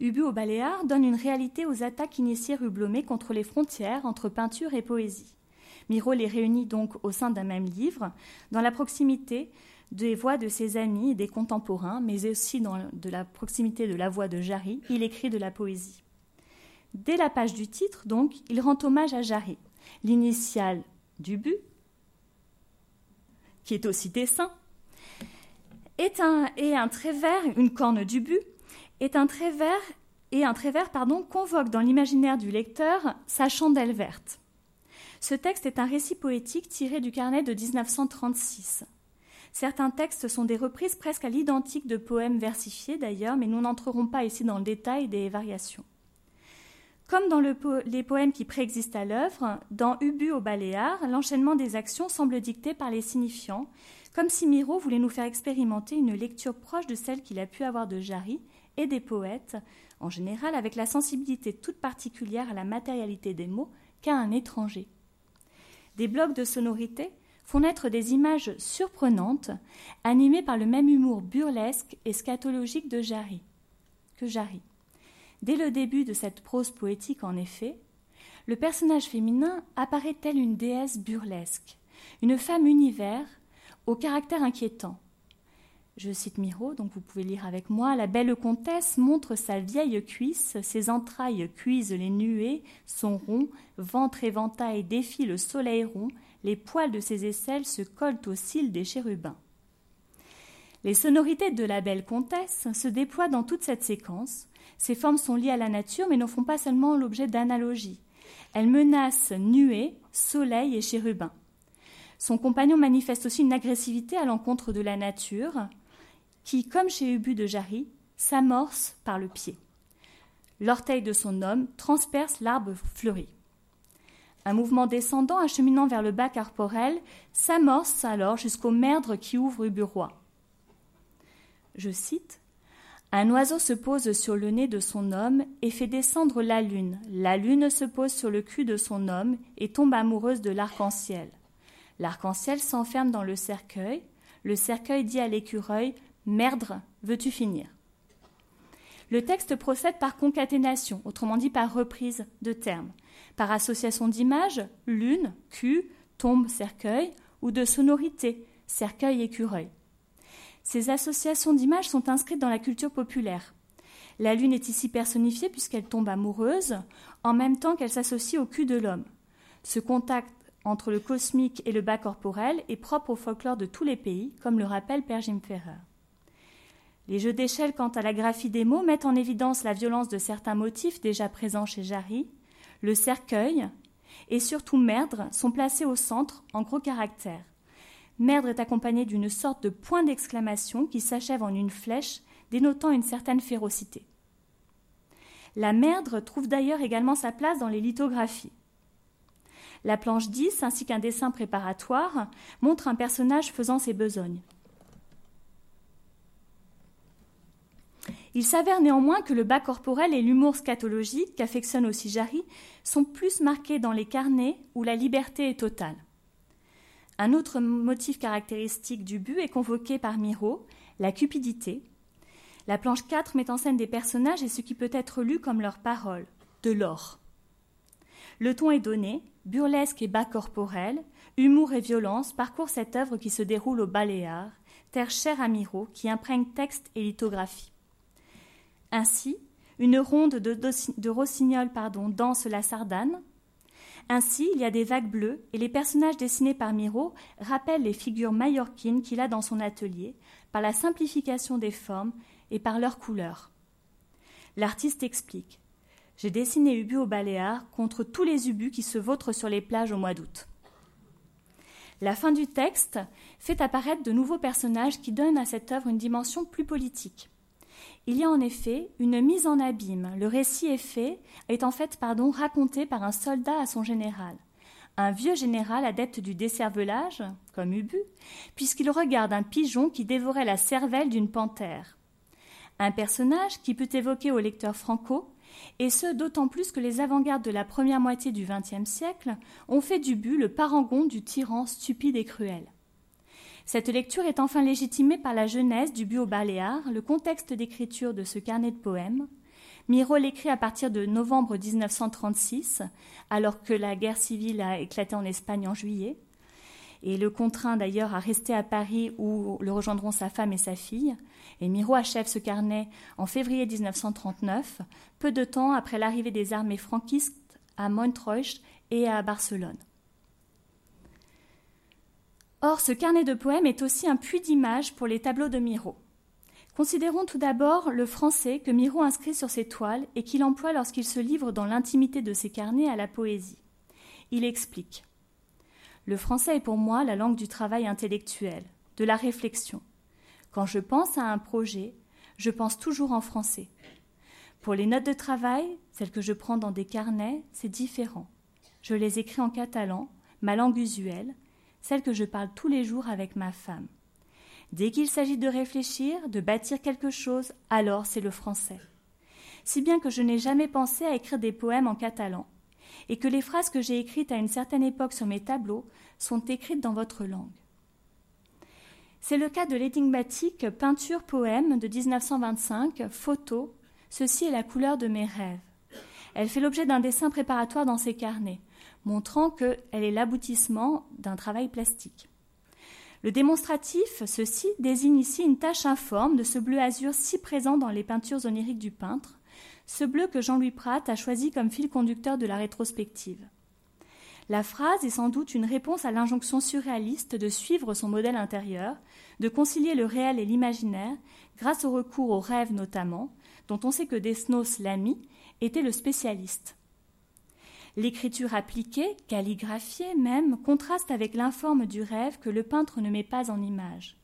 Ubu au Baléares donne une réalité aux attaques initiées rue Blomet contre les frontières entre peinture et poésie. Miro les réunit donc au sein d'un même livre, dans la proximité des voix de ses amis et des contemporains, mais aussi dans de la proximité de la voix de Jarry, il écrit de la poésie. Dès la page du titre, donc, il rend hommage à Jarry. L'initiale d'Ubu, qui est aussi dessin, est un, et un trait vert, une corne d'Ubu, est un trait vert et un trait vert pardon, convoque dans l'imaginaire du lecteur sa chandelle verte. Ce texte est un récit poétique tiré du carnet de 1936. Certains textes sont des reprises presque à l'identique de poèmes versifiés d'ailleurs, mais nous n'entrerons pas ici dans le détail des variations. Comme dans les poèmes qui préexistent à l'œuvre, dans Ubu au Baléares, l'enchaînement des actions semble dicté par les signifiants, comme si Miro voulait nous faire expérimenter une lecture proche de celle qu'il a pu avoir de Jarry et des poètes, en général avec la sensibilité toute particulière à la matérialité des mots qu'a un étranger. Des blocs de sonorité font naître des images surprenantes, animées par le même humour burlesque et scatologique de Jarry, que Jarry. Dès le début de cette prose poétique, en effet, le personnage féminin apparaît tel une déesse burlesque, une femme univers au caractère inquiétant, je cite Miro, donc vous pouvez lire avec moi. La belle comtesse montre sa vieille cuisse, ses entrailles cuisent les nuées, son rond, ventre éventail défie le soleil rond, les poils de ses aisselles se collent aux cils des chérubins. Les sonorités de la belle comtesse se déploient dans toute cette séquence. Ces formes sont liées à la nature, mais ne font pas seulement l'objet d'analogies. Elles menacent nuées, soleil et chérubins. Son compagnon manifeste aussi une agressivité à l'encontre de la nature, qui, comme chez Ubu de Jarry, s'amorce par le pied. L'orteil de son homme transperce l'arbre fleuri. Un mouvement descendant acheminant vers le bas corporel s'amorce alors jusqu'au merdre qui ouvre Uburois. Je cite Un oiseau se pose sur le nez de son homme et fait descendre la lune. La lune se pose sur le cul de son homme et tombe amoureuse de l'arc-en-ciel. L'arc-en-ciel s'enferme dans le cercueil. Le cercueil dit à l'écureuil Merdre, veux-tu finir? Le texte procède par concaténation, autrement dit par reprise de termes par association d'images, lune, cul, tombe, cercueil, ou de sonorité, cercueil, écureuil. Ces associations d'images sont inscrites dans la culture populaire. La lune est ici personnifiée puisqu'elle tombe amoureuse, en même temps qu'elle s'associe au cul de l'homme. Ce contact entre le cosmique et le bas corporel est propre au folklore de tous les pays, comme le rappelle Père Jim Ferrer. Les jeux d'échelle quant à la graphie des mots mettent en évidence la violence de certains motifs déjà présents chez Jarry, le cercueil et surtout merdre sont placés au centre en gros caractères. Merdre est accompagné d'une sorte de point d'exclamation qui s'achève en une flèche dénotant une certaine férocité. La merdre trouve d'ailleurs également sa place dans les lithographies. La planche 10 ainsi qu'un dessin préparatoire montrent un personnage faisant ses besognes. Il s'avère néanmoins que le bas corporel et l'humour scatologique qu'affectionne aussi Jarry sont plus marqués dans les carnets où la liberté est totale. Un autre motif caractéristique du but est convoqué par Miro, la cupidité. La planche 4 met en scène des personnages et ce qui peut être lu comme leurs paroles, de l'or. Le ton est donné, burlesque et bas corporel, humour et violence parcourent cette œuvre qui se déroule au Baléares, terre chère à Miro, qui imprègne texte et lithographie. Ainsi, une ronde de, rossignol pardon, danse la sardane. Ainsi, il y a des vagues bleues et les personnages dessinés par Miro rappellent les figures mallorquines qu'il a dans son atelier par la simplification des formes et par leurs couleurs. L'artiste explique J'ai dessiné Ubu au Baléares contre tous les ubus qui se vautrent sur les plages au mois d'août. La fin du texte fait apparaître de nouveaux personnages qui donnent à cette œuvre une dimension plus politique. Il y a en effet une mise en abîme. Le récit est fait, est en fait pardon, raconté par un soldat à son général. Un vieux général adepte du décervelage, comme Ubu, puisqu'il regarde un pigeon qui dévorait la cervelle d'une panthère. Un personnage qui peut évoquer au lecteur franco, et ce d'autant plus que les avant-gardes de la première moitié du XXe siècle ont fait d'Ubu le parangon du tyran stupide et cruel. Cette lecture est enfin légitimée par la genèse du Bureau Baléares, le contexte d'écriture de ce carnet de poèmes. Miro l'écrit à partir de novembre 1936, alors que la guerre civile a éclaté en Espagne en juillet, et le contraint d'ailleurs à rester à Paris où le rejoindront sa femme et sa fille. Et Miro achève ce carnet en février 1939, peu de temps après l'arrivée des armées franquistes à Montreuil et à Barcelone. Or, ce carnet de poèmes est aussi un puits d'images pour les tableaux de Miro. Considérons tout d'abord le français que Miro inscrit sur ses toiles et qu'il emploie lorsqu'il se livre dans l'intimité de ses carnets à la poésie. Il explique Le français est pour moi la langue du travail intellectuel, de la réflexion. Quand je pense à un projet, je pense toujours en français. Pour les notes de travail, celles que je prends dans des carnets, c'est différent. Je les écris en catalan, ma langue usuelle, celle que je parle tous les jours avec ma femme. Dès qu'il s'agit de réfléchir, de bâtir quelque chose, alors c'est le français. Si bien que je n'ai jamais pensé à écrire des poèmes en catalan, et que les phrases que j'ai écrites à une certaine époque sur mes tableaux sont écrites dans votre langue. C'est le cas de l'énigmatique Peinture poème de 1925, photo, Ceci est la couleur de mes rêves. Elle fait l'objet d'un dessin préparatoire dans ses carnets montrant qu'elle est l'aboutissement d'un travail plastique. Le démonstratif, ceci, désigne ici une tache informe de ce bleu azur si présent dans les peintures oniriques du peintre, ce bleu que Jean-Louis Prat a choisi comme fil conducteur de la rétrospective. La phrase est sans doute une réponse à l'injonction surréaliste de suivre son modèle intérieur, de concilier le réel et l'imaginaire, grâce au recours au rêve notamment, dont on sait que Desnos, l'ami, était le spécialiste. L'écriture appliquée, calligraphiée même, contraste avec l'informe du rêve que le peintre ne met pas en image.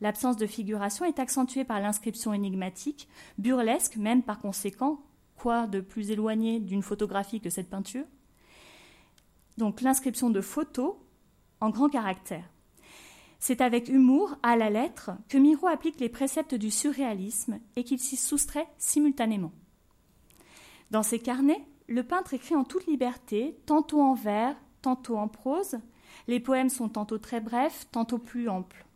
L'absence de figuration est accentuée par l'inscription énigmatique, burlesque même par conséquent, quoi de plus éloigné d'une photographie que cette peinture? Donc l'inscription de photos en grands caractères. C'est avec humour, à la lettre, que Miro applique les préceptes du surréalisme et qu'il s'y soustrait simultanément. Dans ses carnets, le peintre écrit en toute liberté, tantôt en vers, tantôt en prose. Les poèmes sont tantôt très brefs, tantôt plus amples.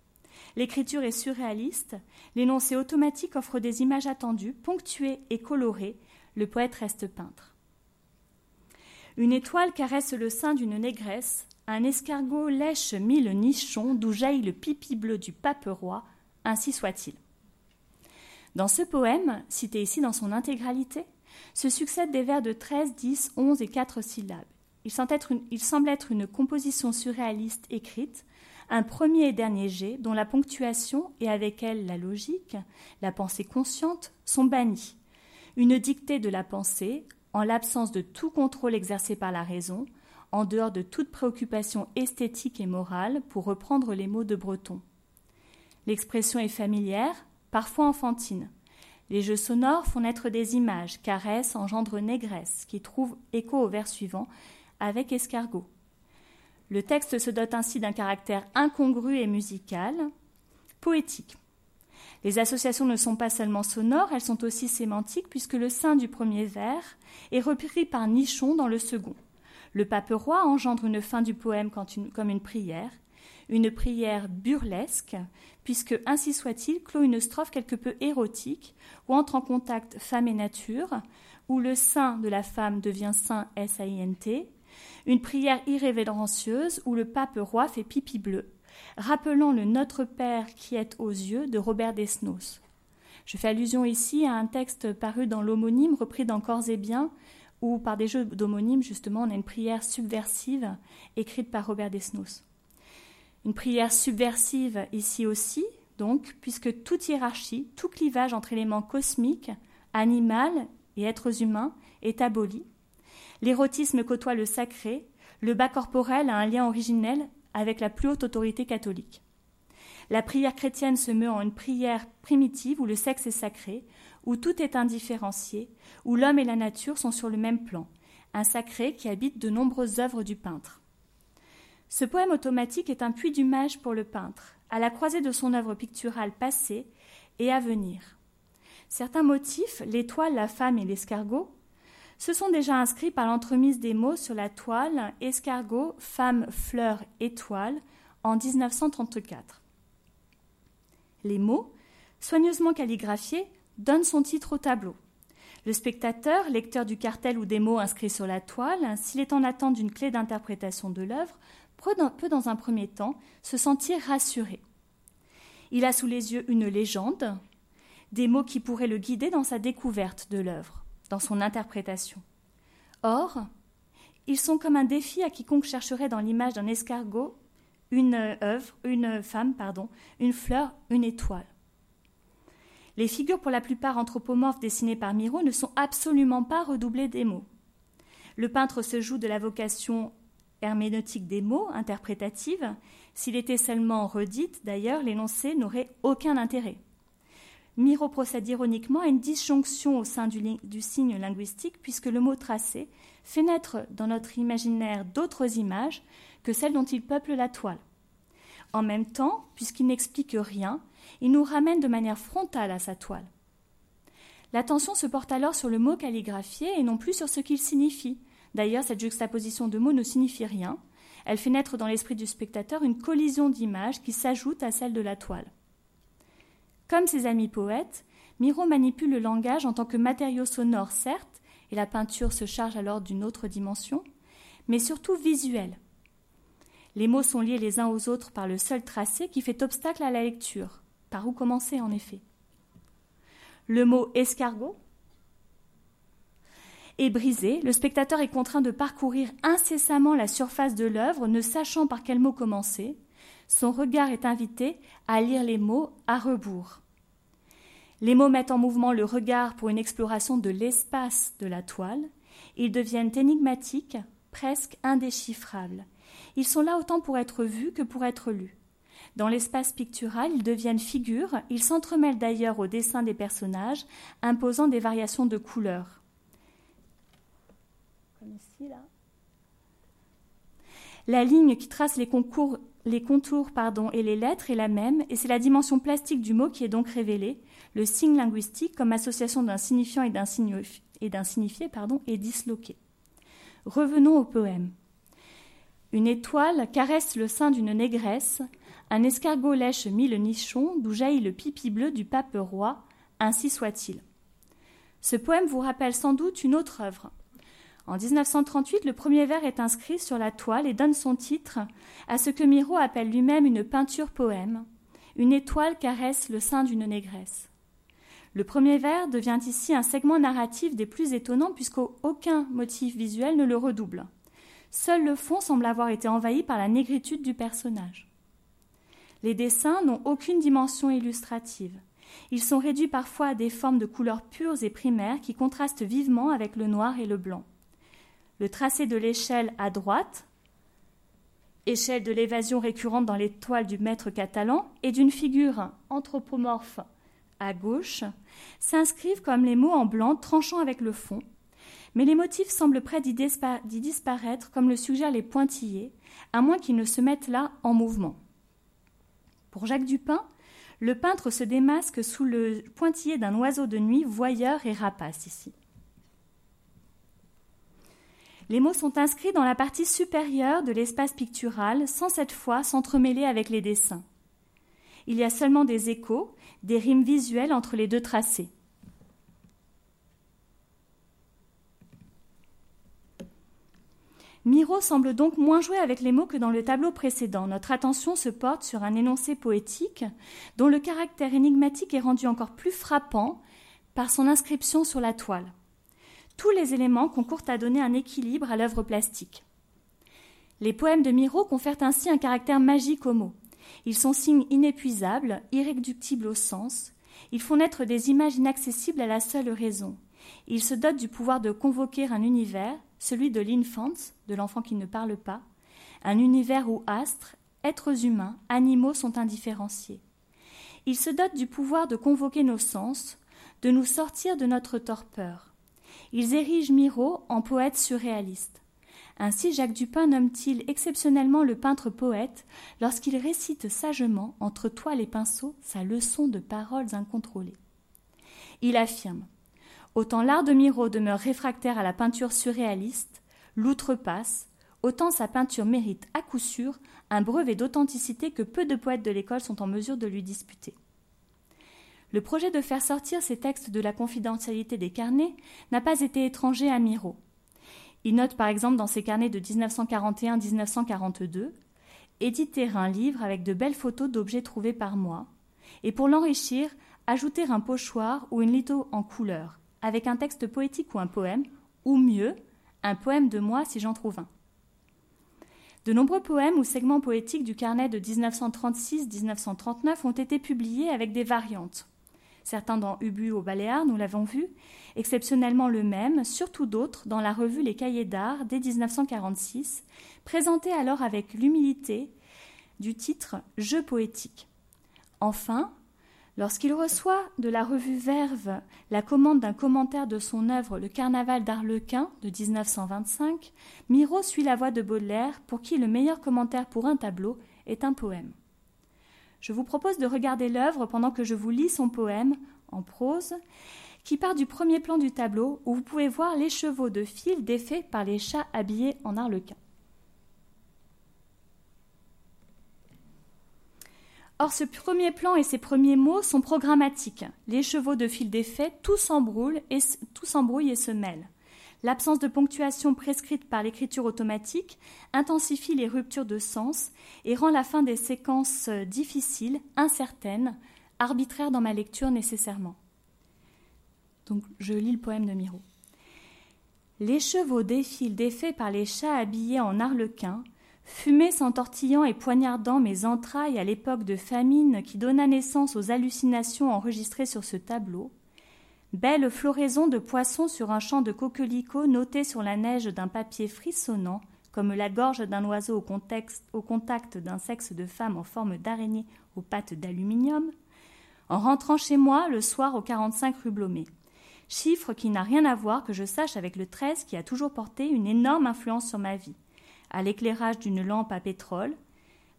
L'écriture est surréaliste, l'énoncé automatique offre des images attendues, ponctuées et colorées, le poète reste peintre. Une étoile caresse le sein d'une négresse, un escargot lèche mille nichons d'où jaillit le pipi bleu du pape roi, ainsi soit-il. Dans ce poème, cité ici dans son intégralité, se succèdent des vers de 13, 10, 11 et 4 syllabes. Il semble, être une, composition surréaliste écrite, un premier et dernier jet dont la ponctuation et avec elle la logique, la pensée consciente, sont bannies. Une dictée de la pensée, en l'absence de tout contrôle exercé par la raison, en dehors de toute préoccupation esthétique et morale, pour reprendre les mots de Breton. L'expression est familière, parfois enfantine. Les jeux sonores font naître des images, caresses engendre négresse, qui trouvent écho au vers suivant, avec escargot. Le texte se dote ainsi d'un caractère incongru et musical, poétique. Les associations ne sont pas seulement sonores, elles sont aussi sémantiques, puisque le sein du premier vers est repris par Nichon dans le second. Le pape roi engendre une fin du poème comme une prière, une prière burlesque, puisque ainsi soit-il clôt une strophe quelque peu érotique, où entre en contact femme et nature, où le sein de la femme devient saint S-A-I-N-T, une prière irrévérencieuse où le pape roi fait pipi bleu, rappelant le Notre Père qui est aux yeux de Robert Desnos. Je fais allusion ici à un texte paru dans l'homonyme, repris dans Corps et Biens, où par des jeux d'homonyme, justement, on a une prière subversive écrite par Robert Desnos. Une prière subversive ici aussi, donc, puisque toute hiérarchie, tout clivage entre éléments cosmiques, animal et êtres humains est aboli, L'érotisme côtoie le sacré, le bas corporel a un lien originel avec la plus haute autorité catholique. La prière chrétienne se meut en une prière primitive où le sexe est sacré, où tout est indifférencié, où l'homme et la nature sont sur le même plan, un sacré qui habite de nombreuses œuvres du peintre. Ce poème automatique est un puits d'image pour le peintre, à la croisée de son œuvre picturale passée et à venir. Certains motifs, l'étoile, la femme et l'escargot, se sont déjà inscrits par l'entremise des mots sur la toile Escargot, femme, fleur, étoile en 1934. Les mots, soigneusement calligraphiés, donnent son titre au tableau. Le spectateur, lecteur du cartel ou des mots inscrits sur la toile, s'il est en attente d'une clé d'interprétation de l'œuvre, peut dans un premier temps se sentir rassuré. Il a sous les yeux une légende, des mots qui pourraient le guider dans sa découverte de l'œuvre dans son interprétation. Or, ils sont comme un défi à quiconque chercherait dans l'image d'un escargot une œuvre, une femme, pardon, une fleur, une étoile. Les figures, pour la plupart anthropomorphes dessinées par Miro, ne sont absolument pas redoublées des mots. Le peintre se joue de la vocation herméneutique des mots, interprétative. S'il était seulement redite, d'ailleurs, l'énoncé n'aurait aucun intérêt. Miro procède ironiquement à une disjonction au sein du, du, signe linguistique, puisque le mot tracé fait naître dans notre imaginaire d'autres images que celles dont il peuple la toile. En même temps, puisqu'il n'explique rien, il nous ramène de manière frontale à sa toile. L'attention se porte alors sur le mot calligraphié et non plus sur ce qu'il signifie. D'ailleurs, cette juxtaposition de mots ne signifie rien. Elle fait naître dans l'esprit du spectateur une collision d'images qui s'ajoute à celle de la toile. Comme ses amis poètes, Miro manipule le langage en tant que matériau sonore, certes, et la peinture se charge alors d'une autre dimension, mais surtout visuelle. Les mots sont liés les uns aux autres par le seul tracé qui fait obstacle à la lecture. Par où commencer, en effet Le mot escargot est brisé, le spectateur est contraint de parcourir incessamment la surface de l'œuvre, ne sachant par quel mot commencer, son regard est invité à lire les mots à rebours. Les mots mettent en mouvement le regard pour une exploration de l'espace de la toile. Ils deviennent énigmatiques, presque indéchiffrables. Ils sont là autant pour être vus que pour être lus. Dans l'espace pictural, ils deviennent figures, ils s'entremêlent d'ailleurs au dessin des personnages, imposant des variations de couleurs. La ligne qui trace les, contours et les lettres est la même, et c'est la dimension plastique du mot qui est donc révélée, le signe linguistique comme association d'un signifiant et d'un signifié est disloqué. Revenons au poème. Une étoile caresse le sein d'une négresse, un escargot lèche mille nichons d'où jaillit le pipi bleu du pape roi, ainsi soit-il. Ce poème vous rappelle sans doute une autre œuvre. En 1938, le premier vers est inscrit sur la toile et donne son titre à ce que Miro appelle lui-même une peinture poème. Une étoile caresse le sein d'une négresse. Le premier vers devient ici un segment narratif des plus étonnants puisqu'aucun motif visuel ne le redouble. Seul le fond semble avoir été envahi par la négritude du personnage. Les dessins n'ont aucune dimension illustrative. Ils sont réduits parfois à des formes de couleurs pures et primaires qui contrastent vivement avec le noir et le blanc. Le tracé de l'échelle à droite, échelle de l'évasion récurrente dans l'étoile du maître catalan, et d'une figure anthropomorphe à gauche, s'inscrivent comme les mots en blanc tranchant avec le fond, mais les motifs semblent près d'y disparaître comme le suggèrent les pointillés, à moins qu'ils ne se mettent là en mouvement. Pour Jacques Dupin, le peintre se démasque sous le pointillé d'un oiseau de nuit, voyeur et rapace ici. Les mots sont inscrits dans la partie supérieure de l'espace pictural, sans cette fois s'entremêler avec les dessins. Il y a seulement des échos, des rimes visuelles entre les deux tracés. Miro semble donc moins jouer avec les mots que dans le tableau précédent. Notre attention se porte sur un énoncé poétique dont le caractère énigmatique est rendu encore plus frappant par son inscription sur la toile. Tous les éléments concourent à donner un équilibre à l'œuvre plastique. Les poèmes de Miro confèrent ainsi un caractère magique aux mots. Ils sont signes inépuisables, irréductibles au sens. Ils font naître des images inaccessibles à la seule raison. Ils se dotent du pouvoir de convoquer un univers celui de l'infant, de l'enfant qui ne parle pas, un univers où astres, êtres humains, animaux sont indifférenciés. Il se dote du pouvoir de convoquer nos sens, de nous sortir de notre torpeur. Ils érigent Miro en poète surréaliste. Ainsi Jacques Dupin nomme-t-il exceptionnellement le peintre poète lorsqu'il récite sagement, entre toile et pinceau, sa leçon de paroles incontrôlées. Il affirme Autant l'art de Miro demeure réfractaire à la peinture surréaliste, l'outrepasse, autant sa peinture mérite à coup sûr un brevet d'authenticité que peu de poètes de l'école sont en mesure de lui disputer. Le projet de faire sortir ces textes de la confidentialité des carnets n'a pas été étranger à Miro. Il note par exemple dans ses carnets de 1941-1942 éditer un livre avec de belles photos d'objets trouvés par moi, et pour l'enrichir, ajouter un pochoir ou une litho en couleur, avec un texte poétique ou un poème, ou mieux, un poème de moi si j'en trouve un. De nombreux poèmes ou segments poétiques du carnet de 1936-1939 ont été publiés avec des variantes. Certains dans Ubu au Baléares, nous l'avons vu, exceptionnellement le même, surtout d'autres dans la revue Les Cahiers d'art dès 1946, présentés alors avec l'humilité du titre Jeu poétique. Enfin, Lorsqu'il reçoit de la revue Verve la commande d'un commentaire de son œuvre Le Carnaval d'Arlequin de 1925, Miro suit la voix de Baudelaire, pour qui le meilleur commentaire pour un tableau est un poème. Je vous propose de regarder l'œuvre pendant que je vous lis son poème, en prose, qui part du premier plan du tableau où vous pouvez voir les chevaux de fil défaits par les chats habillés en arlequin. Or, ce premier plan et ses premiers mots sont programmatiques. Les chevaux de fil d'effet, tout s'embrouille et, et se mêle. L'absence de ponctuation prescrite par l'écriture automatique intensifie les ruptures de sens et rend la fin des séquences difficiles, incertaines, arbitraires dans ma lecture nécessairement. Donc, je lis le poème de Miro. Les chevaux défilent défaits par les chats habillés en arlequin, Fumé s'entortillant et poignardant mes entrailles à l'époque de famine qui donna naissance aux hallucinations enregistrées sur ce tableau, belle floraison de poissons sur un champ de coquelicots noté sur la neige d'un papier frissonnant, comme la gorge d'un oiseau au, contact d'un sexe de femme en forme d'araignée aux pattes d'aluminium, en rentrant chez moi le soir au 45 rue Blomet. Chiffre qui n'a rien à voir, que je sache, avec le 13 qui a toujours porté une énorme influence sur ma vie à l'éclairage d'une lampe à pétrole,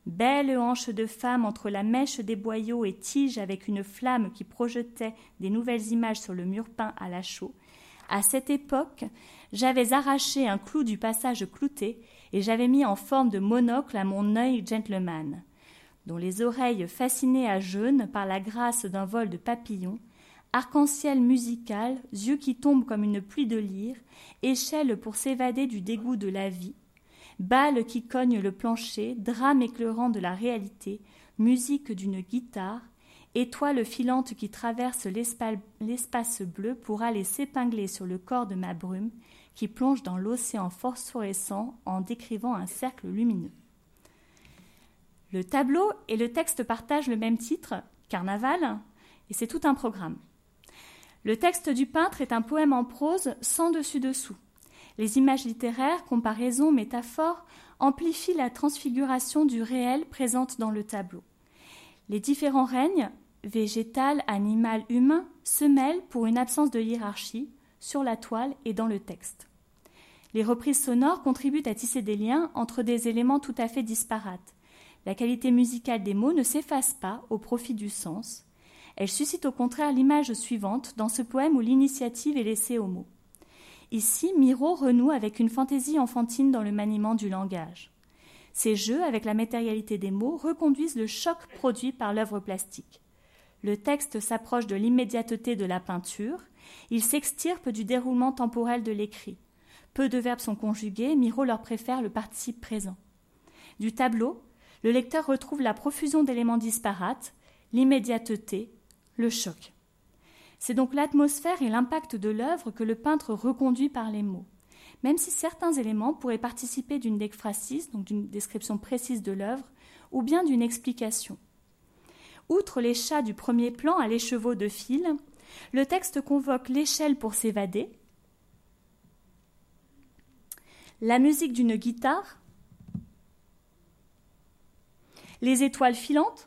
belle hanche de femme entre la mèche des boyaux et tige avec une flamme qui projetait des nouvelles images sur le mur peint à la chaux. À cette époque, j'avais arraché un clou du passage clouté et j'avais mis en forme de monocle à mon œil gentleman, dont les oreilles fascinées à jeûne par la grâce d'un vol de papillons, arc-en-ciel musical, yeux qui tombent comme une pluie de lyre, échelle pour s'évader du dégoût de la vie, balles qui cognent le plancher, drame éclairant de la réalité, musique d'une guitare, étoile filante qui traverse l'espace bleu pour aller s'épingler sur le corps de ma brume qui plonge dans l'océan phosphorescent en décrivant un cercle lumineux. Le tableau et le texte partagent le même titre, Carnaval, et c'est tout un programme. Le texte du peintre est un poème en prose sans dessus-dessous. Les images littéraires, comparaisons, métaphores amplifient la transfiguration du réel présente dans le tableau. Les différents règnes, végétal, animal, humain, se mêlent pour une absence de hiérarchie sur la toile et dans le texte. Les reprises sonores contribuent à tisser des liens entre des éléments tout à fait disparates. La qualité musicale des mots ne s'efface pas au profit du sens. Elle suscite au contraire l'image suivante dans ce poème où l'initiative est laissée aux mots. Ici, Miro renoue avec une fantaisie enfantine dans le maniement du langage. Ces jeux avec la matérialité des mots reconduisent le choc produit par l'œuvre plastique. Le texte s'approche de l'immédiateté de la peinture, il s'extirpe du déroulement temporel de l'écrit. Peu de verbes sont conjugués, Miro leur préfère le participe présent. Du tableau, le lecteur retrouve la profusion d'éléments disparates, l'immédiateté, le choc. C'est donc l'atmosphère et l'impact de l'œuvre que le peintre reconduit par les mots. Même si certains éléments pourraient participer d'une déphrasis, donc d'une description précise de l'œuvre, ou bien d'une explication. Outre les chats du premier plan à l'écheveau de fil, le texte convoque l'échelle pour s'évader, la musique d'une guitare, les étoiles filantes,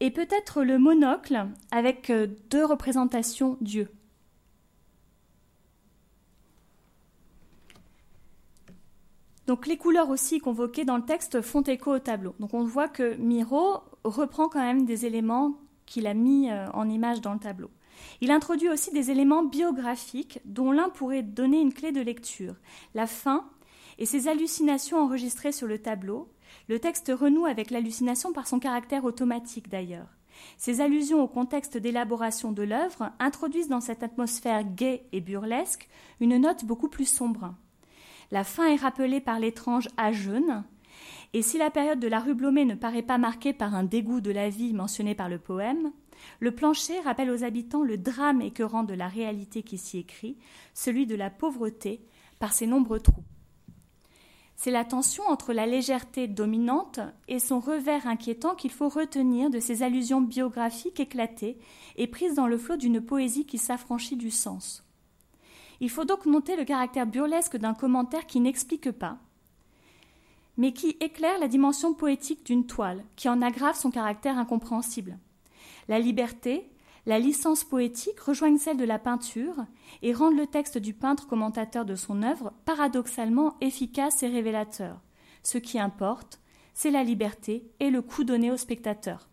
et peut-être le monocle avec euh, deux représentations Dieu. Donc les couleurs aussi convoquées dans le texte font écho au tableau. Donc on voit que Miro reprend quand même des éléments qu'il a mis euh, en image dans le tableau. Il introduit aussi des éléments biographiques dont l'un pourrait donner une clé de lecture. La fin et ses hallucinations enregistrées sur le tableau, le texte renoue avec l'hallucination par son caractère automatique d'ailleurs. Ces allusions au contexte d'élaboration de l'œuvre introduisent dans cette atmosphère gaie et burlesque une note beaucoup plus sombre. La fin est rappelée par l'étrange à jeûne, et si la période de la rue Blomet ne paraît pas marquée par un dégoût de la vie mentionné par le poème, le plancher rappelle aux habitants le drame écœurant de la réalité qui s'y écrit, celui de la pauvreté, par ses nombreux trous. C'est la tension entre la légèreté dominante et son revers inquiétant qu'il faut retenir de ces allusions biographiques éclatées et prises dans le flot d'une poésie qui s'affranchit du sens. Il faut donc noter le caractère burlesque d'un commentaire qui n'explique pas, mais qui éclaire la dimension poétique d'une toile, qui en aggrave son caractère incompréhensible. La liberté, la licence poétique rejoignent celle de la peinture et rendent le texte du peintre commentateur de son œuvre paradoxalement efficace et révélateur. Ce qui importe, c'est la liberté et le coup donné au spectateur.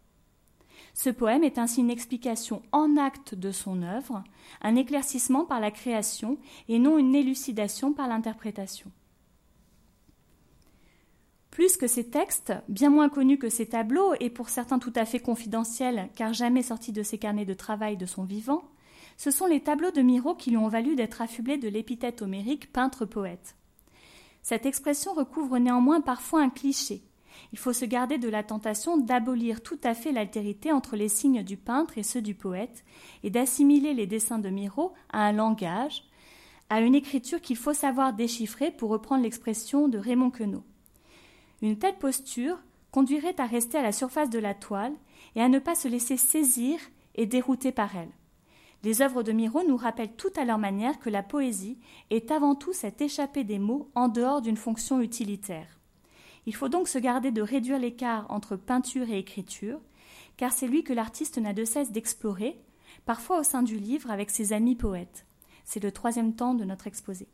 Ce poème est ainsi une explication en acte de son œuvre, un éclaircissement par la création et non une élucidation par l'interprétation. Plus que ces textes, bien moins connus que ces tableaux, et pour certains tout à fait confidentiels, car jamais sortis de ses carnets de travail de son vivant, ce sont les tableaux de Miro qui lui ont valu d'être affublé de l'épithète homérique peintre-poète. Cette expression recouvre néanmoins parfois un cliché. Il faut se garder de la tentation d'abolir tout à fait l'altérité entre les signes du peintre et ceux du poète, et d'assimiler les dessins de Miro à un langage, à une écriture qu'il faut savoir déchiffrer pour reprendre l'expression de Raymond Queneau. Une telle posture conduirait à rester à la surface de la toile et à ne pas se laisser saisir et dérouter par elle. Les œuvres de Miro nous rappellent tout à leur manière que la poésie est avant tout cette échappée des mots en dehors d'une fonction utilitaire. Il faut donc se garder de réduire l'écart entre peinture et écriture, car c'est lui que l'artiste n'a de cesse d'explorer, parfois au sein du livre avec ses amis poètes. C'est le troisième temps de notre exposé.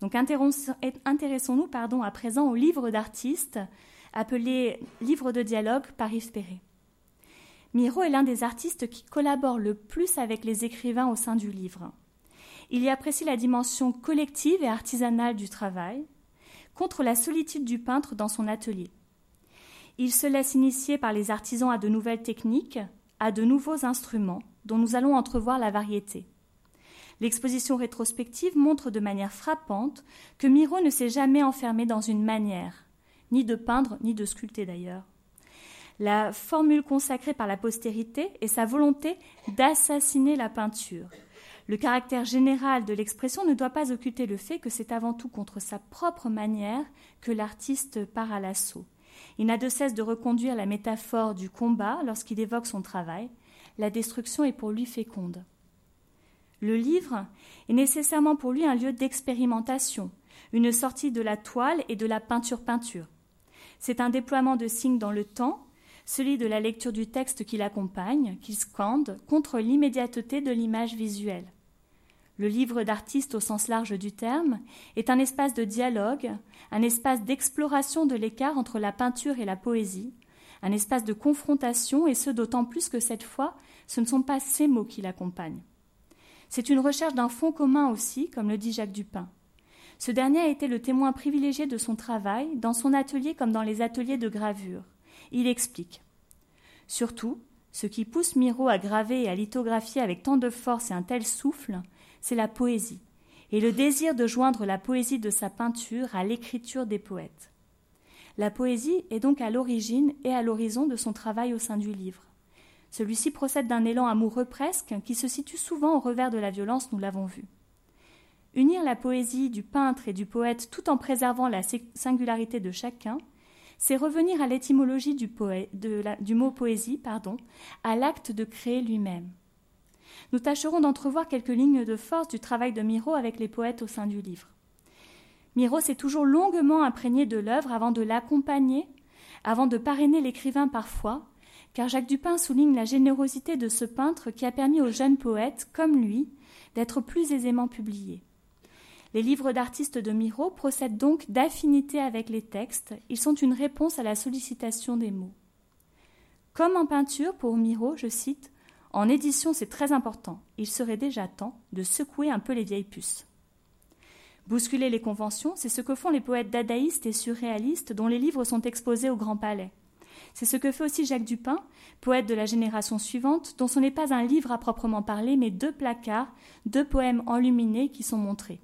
Donc intéressons-nous à présent au livre d'artistes appelé Livre de dialogue par Yves. Miro est l'un des artistes qui collabore le plus avec les écrivains au sein du livre. Il y apprécie la dimension collective et artisanale du travail, contre la solitude du peintre dans son atelier. Il se laisse initier par les artisans à de nouvelles techniques, à de nouveaux instruments, dont nous allons entrevoir la variété. L'exposition rétrospective montre de manière frappante que Miro ne s'est jamais enfermé dans une manière, ni de peindre, ni de sculpter d'ailleurs. La formule consacrée par la postérité est sa volonté d'assassiner la peinture. Le caractère général de l'expression ne doit pas occulter le fait que c'est avant tout contre sa propre manière que l'artiste part à l'assaut. Il n'a de cesse de reconduire la métaphore du combat lorsqu'il évoque son travail. La destruction est pour lui féconde. Le livre est nécessairement pour lui un lieu d'expérimentation, une sortie de la toile et de la peinture-peinture. C'est un déploiement de signes dans le temps, celui de la lecture du texte qui l'accompagne, qu'il scande, contre l'immédiateté de l'image visuelle. Le livre d'artiste au sens large du terme est un espace de dialogue, un espace d'exploration de l'écart entre la peinture et la poésie, un espace de confrontation, et ce d'autant plus que cette fois, ce ne sont pas ces mots qui l'accompagnent. C'est une recherche d'un fond commun aussi, comme le dit Jacques Dupin. Ce dernier a été le témoin privilégié de son travail, dans son atelier comme dans les ateliers de gravure. Il explique. Surtout, ce qui pousse Miro à graver et à lithographier avec tant de force et un tel souffle, c'est la poésie, et le désir de joindre la poésie de sa peinture à l'écriture des poètes. La poésie est donc à l'origine et à l'horizon de son travail au sein du livre. Celui-ci procède d'un élan amoureux presque qui se situe souvent au revers de la violence, nous l'avons vu. Unir la poésie du peintre et du poète tout en préservant la singularité de chacun, c'est revenir à l'étymologie du, mot poésie, pardon, à l'acte de créer lui-même nous tâcherons d'entrevoir quelques lignes de force du travail de Miro avec les poètes au sein du livre. Miro s'est toujours longuement imprégné de l'œuvre avant de l'accompagner, avant de parrainer l'écrivain parfois, car Jacques Dupin souligne la générosité de ce peintre qui a permis aux jeunes poètes, comme lui, d'être plus aisément publiés. Les livres d'artistes de Miro procèdent donc d'affinité avec les textes, ils sont une réponse à la sollicitation des mots. Comme en peinture, pour Miro, je cite, en édition, c'est très important. Il serait déjà temps de secouer un peu les vieilles puces. Bousculer les conventions, c'est ce que font les poètes dadaïstes et surréalistes dont les livres sont exposés au Grand Palais. C'est ce que fait aussi Jacques Dupin, poète de la génération suivante, dont ce n'est pas un livre à proprement parler, mais deux placards, deux poèmes enluminés qui sont montrés.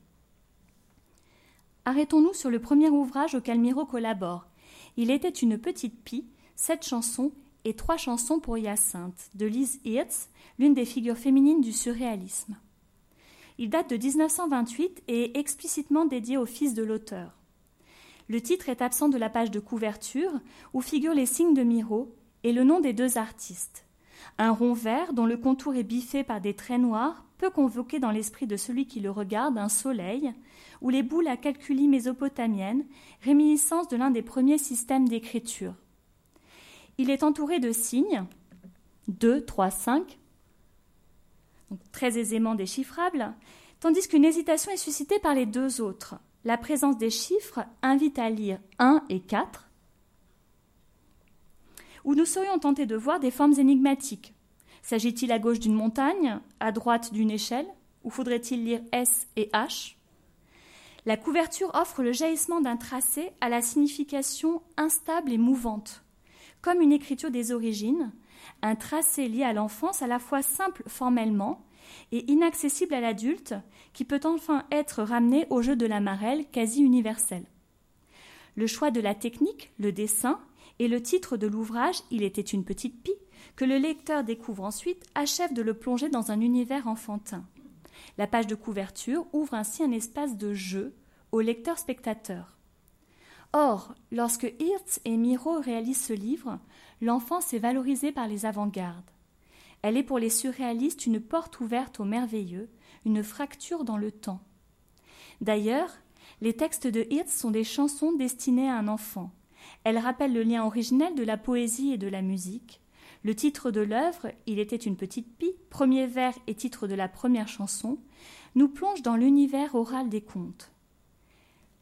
Arrêtons-nous sur le premier ouvrage auquel Miro collabore. Il était une petite pie, sept chansons et trois chansons pour Hyacinthe de Lise Hirtz, l'une des figures féminines du surréalisme. Il date de 1928 et est explicitement dédié au fils de l'auteur. Le titre est absent de la page de couverture où figurent les signes de Miro et le nom des deux artistes. Un rond vert dont le contour est biffé par des traits noirs peut convoquer dans l'esprit de celui qui le regarde un soleil, ou les boules à calculi mésopotamiennes, réminiscence de l'un des premiers systèmes d'écriture. Il est entouré de signes 2, 3, 5, très aisément déchiffrables, tandis qu'une hésitation est suscitée par les deux autres. La présence des chiffres invite à lire 1 et 4, où nous serions tentés de voir des formes énigmatiques. S'agit-il à gauche d'une montagne, à droite d'une échelle, ou faudrait-il lire S et H? La couverture offre le jaillissement d'un tracé à la signification instable et mouvante. Comme une écriture des origines, un tracé lié à l'enfance à la fois simple formellement et inaccessible à l'adulte, qui peut enfin être ramené au jeu de la marelle quasi universel. Le choix de la technique, le dessin, et le titre de l'ouvrage Il était une petite pie, que le lecteur découvre ensuite, achève de le plonger dans un univers enfantin. La page de couverture ouvre ainsi un espace de jeu au lecteur spectateur. Or, lorsque Hirtz et Miro réalisent ce livre, l'enfance est valorisée par les avant-gardes. Elle est pour les surréalistes une porte ouverte au merveilleux, une fracture dans le temps. D'ailleurs, les textes de Hirtz sont des chansons destinées à un enfant. Elles rappellent le lien originel de la poésie et de la musique. Le titre de l'œuvre, Il était une petite pie, premier vers et titre de la première chanson, nous plonge dans l'univers oral des contes.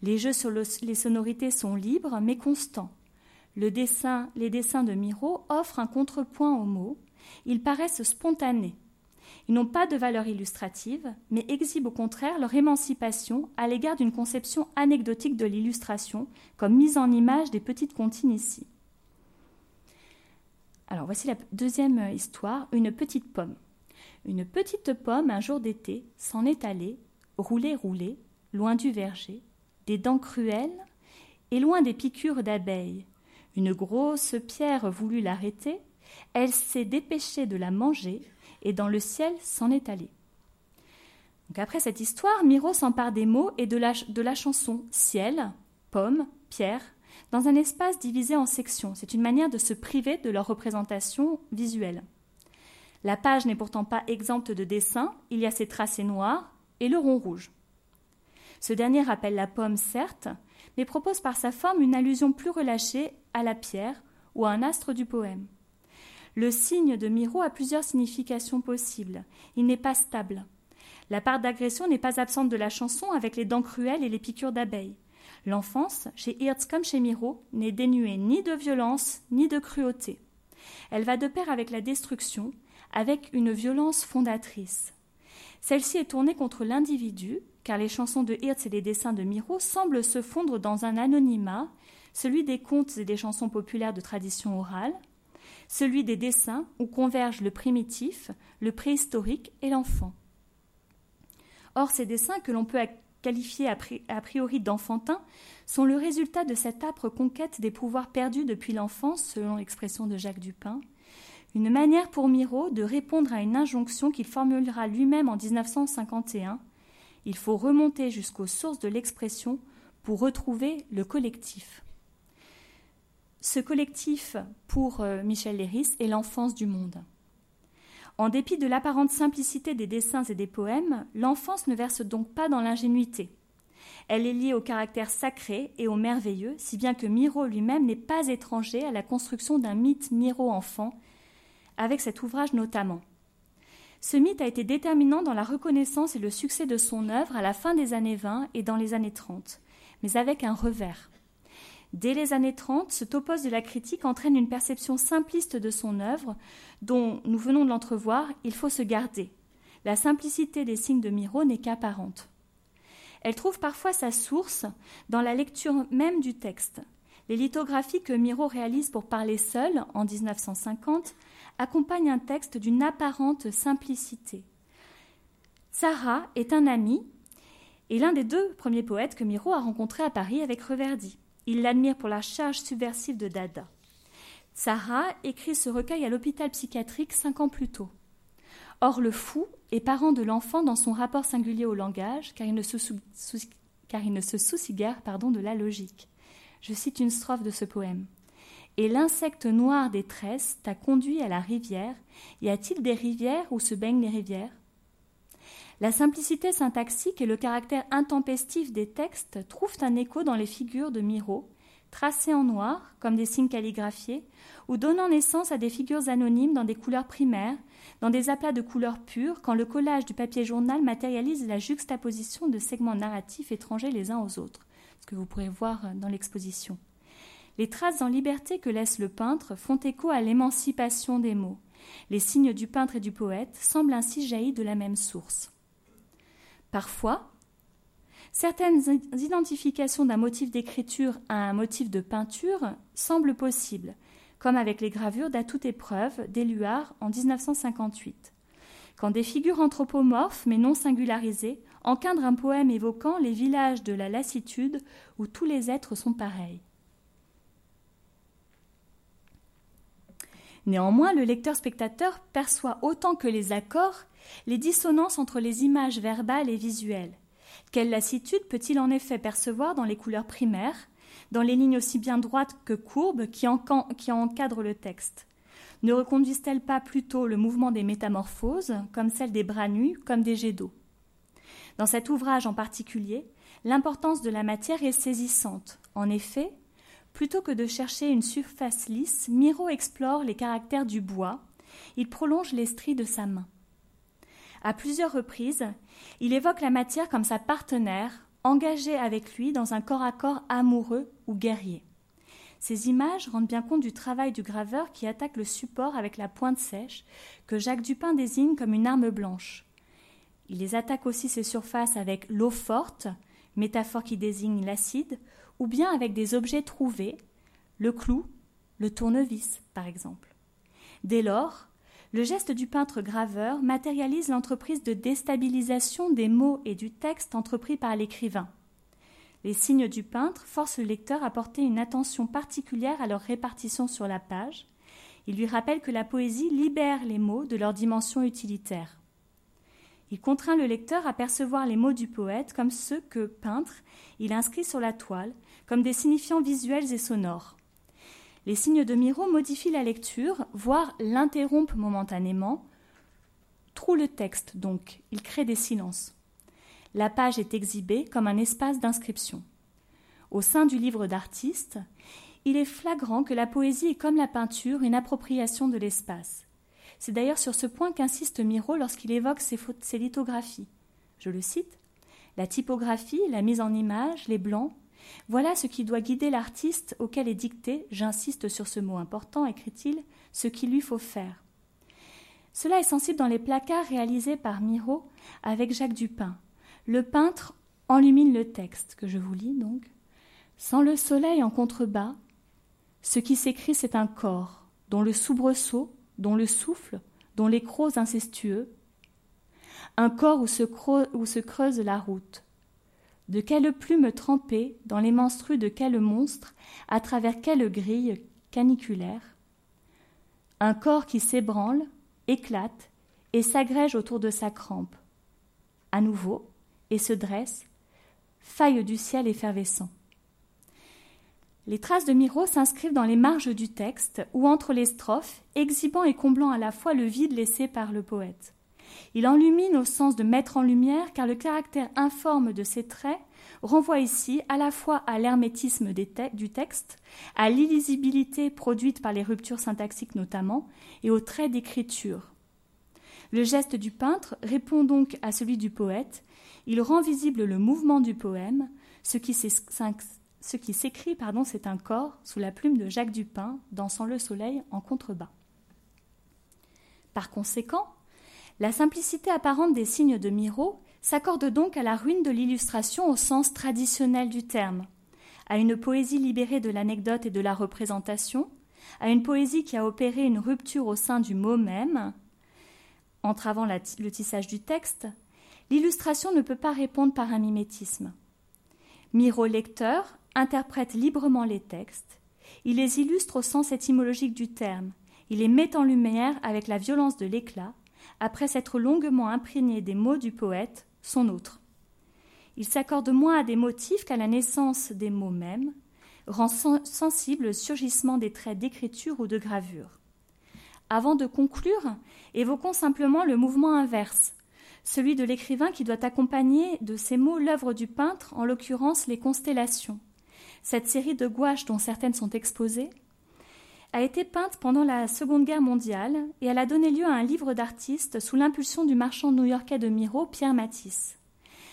Les jeux sur les sonorités sont libres mais constants. Le dessin, les dessins de Miro offrent un contrepoint aux mots. Ils paraissent spontanés. Ils n'ont pas de valeur illustrative, mais exhibent au contraire leur émancipation à l'égard d'une conception anecdotique de l'illustration, comme mise en image des petites comptines ici. Alors voici la deuxième histoire, une petite pomme. Une petite pomme, un jour d'été, s'en est allée, roulée, roulée, loin du verger, des dents cruelles, et loin des piqûres d'abeilles. Une grosse pierre voulut l'arrêter, elle s'est dépêchée de la manger, et dans le ciel s'en est allée. Donc après cette histoire, Miro s'empare des mots et de la, de la chanson ciel, pomme, pierre, dans un espace divisé en sections. C'est une manière de se priver de leur représentation visuelle. La page n'est pourtant pas exempte de dessins, il y a ces tracés noirs et le rond rouge. Ce dernier rappelle la pomme, certes, mais propose par sa forme une allusion plus relâchée à la pierre ou à un astre du poème. Le signe de Miro a plusieurs significations possibles. Il n'est pas stable. La part d'agression n'est pas absente de la chanson avec les dents cruelles et les piqûres d'abeilles. L'enfance, chez Hirtz comme chez Miro, n'est dénuée ni de violence ni de cruauté. Elle va de pair avec la destruction, avec une violence fondatrice. Celle-ci est tournée contre l'individu, car les chansons de Hirtz et les dessins de Miro semblent se fondre dans un anonymat, celui des contes et des chansons populaires de tradition orale, celui des dessins où convergent le primitif, le préhistorique et l'enfant. Or, ces dessins que l'on peut qualifiés a priori d'enfantins, sont le résultat de cette âpre conquête des pouvoirs perdus depuis l'enfance, selon l'expression de Jacques Dupin, une manière pour Miro de répondre à une injonction qu'il formulera lui-même en 1951. Il faut remonter jusqu'aux sources de l'expression pour retrouver le collectif. Ce collectif, pour euh, Michel Léris, est l'enfance du monde. En dépit de l'apparente simplicité des dessins et des poèmes, l'enfance ne verse donc pas dans l'ingénuité. Elle est liée au caractère sacré et au merveilleux, si bien que Miro lui-même n'est pas étranger à la construction d'un mythe Miro-enfant, avec cet ouvrage notamment. Ce mythe a été déterminant dans la reconnaissance et le succès de son œuvre à la fin des années 20 et dans les années 30, mais avec un revers. Dès les années 30, ce topos de la critique entraîne une perception simpliste de son œuvre, dont nous venons de l'entrevoir, il faut se garder. La simplicité des signes de Miro n'est qu'apparente. Elle trouve parfois sa source dans la lecture même du texte. Les lithographies que Miro réalise pour parler seul en 1950 accompagnent un texte d'une apparente simplicité. Sarah est un ami et l'un des deux premiers poètes que Miro a rencontré à Paris avec Reverdy. Il l'admire pour la charge subversive de Dada. Sarah écrit ce recueil à l'hôpital psychiatrique cinq ans plus tôt. Or, le fou est parent de l'enfant dans son rapport singulier au langage, car il ne se, soucie guère pardon, de la logique. Je cite une strophe de ce poème. Et l'insecte noir des tresses t'a conduit à la rivière. Y a-t-il des rivières où se baignent les rivières? La simplicité syntaxique et le caractère intempestif des textes trouvent un écho dans les figures de Miro, tracées en noir, comme des signes calligraphiés, ou donnant naissance à des figures anonymes dans des couleurs primaires, dans des aplats de couleurs pures, quand le collage du papier journal matérialise la juxtaposition de segments narratifs étrangers les uns aux autres, ce que vous pourrez voir dans l'exposition. Les traces en liberté que laisse le peintre font écho à l'émancipation des mots. Les signes du peintre et du poète semblent ainsi jaillir de la même source. Parfois, certaines identifications d'un motif d'écriture à un motif de peinture semblent possibles, comme avec les gravures d'à toute épreuve d'Éluard en 1958. Quand des figures anthropomorphes mais non singularisées encadrent un poème évoquant les villages de la lassitude où tous les êtres sont pareils. Néanmoins, le lecteur-spectateur perçoit autant que les accords les dissonances entre les images verbales et visuelles. Quelle lassitude peut-il en effet percevoir dans les couleurs primaires, dans les lignes aussi bien droites que courbes qui, encadrent le texte? Ne reconduisent-elles pas plutôt le mouvement des métamorphoses, comme celle des bras nus, comme des jets d'eau? Dans cet ouvrage en particulier, l'importance de la matière est saisissante. En effet, plutôt que de chercher une surface lisse, Miro explore les caractères du bois, il prolonge l'estrie de sa main. À plusieurs reprises, il évoque la matière comme sa partenaire, engagé avec lui dans un corps à corps amoureux ou guerrier. Ces images rendent bien compte du travail du graveur qui attaque le support avec la pointe sèche, que Jacques Dupin désigne comme une arme blanche. Il les attaque aussi ces surfaces avec l'eau forte, métaphore qui désigne l'acide, ou bien avec des objets trouvés, le clou, le tournevis, par exemple. Dès lors, le geste du peintre graveur matérialise l'entreprise de déstabilisation des mots et du texte entrepris par l'écrivain. Les signes du peintre forcent le lecteur à porter une attention particulière à leur répartition sur la page. Il lui rappelle que la poésie libère les mots de leur dimension utilitaire. Il contraint le lecteur à percevoir les mots du poète comme ceux que, peintre, il inscrit sur la toile, comme des signifiants visuels et sonores. Les signes de Miro modifient la lecture, voire l'interrompent momentanément, trouent le texte donc, ils créent des silences. La page est exhibée comme un espace d'inscription. Au sein du livre d'artiste, il est flagrant que la poésie est comme la peinture une appropriation de l'espace. C'est d'ailleurs sur ce point qu'insiste Miro lorsqu'il évoque ses, lithographies. Je le cite La typographie, la mise en image, les blancs, voilà ce qui doit guider l'artiste auquel est dicté, j'insiste sur ce mot important, écrit-il, ce qu'il lui faut faire. Cela est sensible dans les placards réalisés par Miro avec Jacques Dupin. Le peintre enlumine le texte, que je vous lis donc. Sans le soleil en contrebas, ce qui s'écrit, c'est un corps, dont le soubresaut, dont le souffle, dont les crocs incestueux. Un corps où se, où se creuse la route, de quelle plume trempée dans les menstrues de quel monstre, à travers quelle grille caniculaire Un corps qui s'ébranle, éclate et s'agrège autour de sa crampe. À nouveau, et se dresse, faille du ciel effervescent. Les traces de Miro s'inscrivent dans les marges du texte ou entre les strophes, exhibant et comblant à la fois le vide laissé par le poète. Il enlumine au sens de mettre en lumière, car le caractère informe de ses traits renvoie ici à la fois à l'hermétisme du texte, à l'illisibilité produite par les ruptures syntaxiques notamment, et aux traits d'écriture. Le geste du peintre répond donc à celui du poète, il rend visible le mouvement du poème, ce qui s'écrit, pardon, c'est un corps sous la plume de Jacques Dupin, dansant le soleil en contrebas. Par conséquent, la simplicité apparente des signes de Miro s'accorde donc à la ruine de l'illustration au sens traditionnel du terme, à une poésie libérée de l'anecdote et de la représentation, à une poésie qui a opéré une rupture au sein du mot même, entravant le tissage du texte, l'illustration ne peut pas répondre par un mimétisme. Miro lecteur interprète librement les textes, il les illustre au sens étymologique du terme, il les met en lumière avec la violence de l'éclat, après s'être longuement imprégné des mots du poète, son autre. Il s'accorde moins à des motifs qu'à la naissance des mots mêmes, rend sensible le surgissement des traits d'écriture ou de gravure. Avant de conclure, évoquons simplement le mouvement inverse, celui de l'écrivain qui doit accompagner de ces mots l'œuvre du peintre, en l'occurrence les constellations. Cette série de gouaches dont certaines sont exposées a été peinte pendant la Seconde Guerre mondiale et elle a donné lieu à un livre d'artistes sous l'impulsion du marchand new-yorkais de Miro, Pierre Matisse.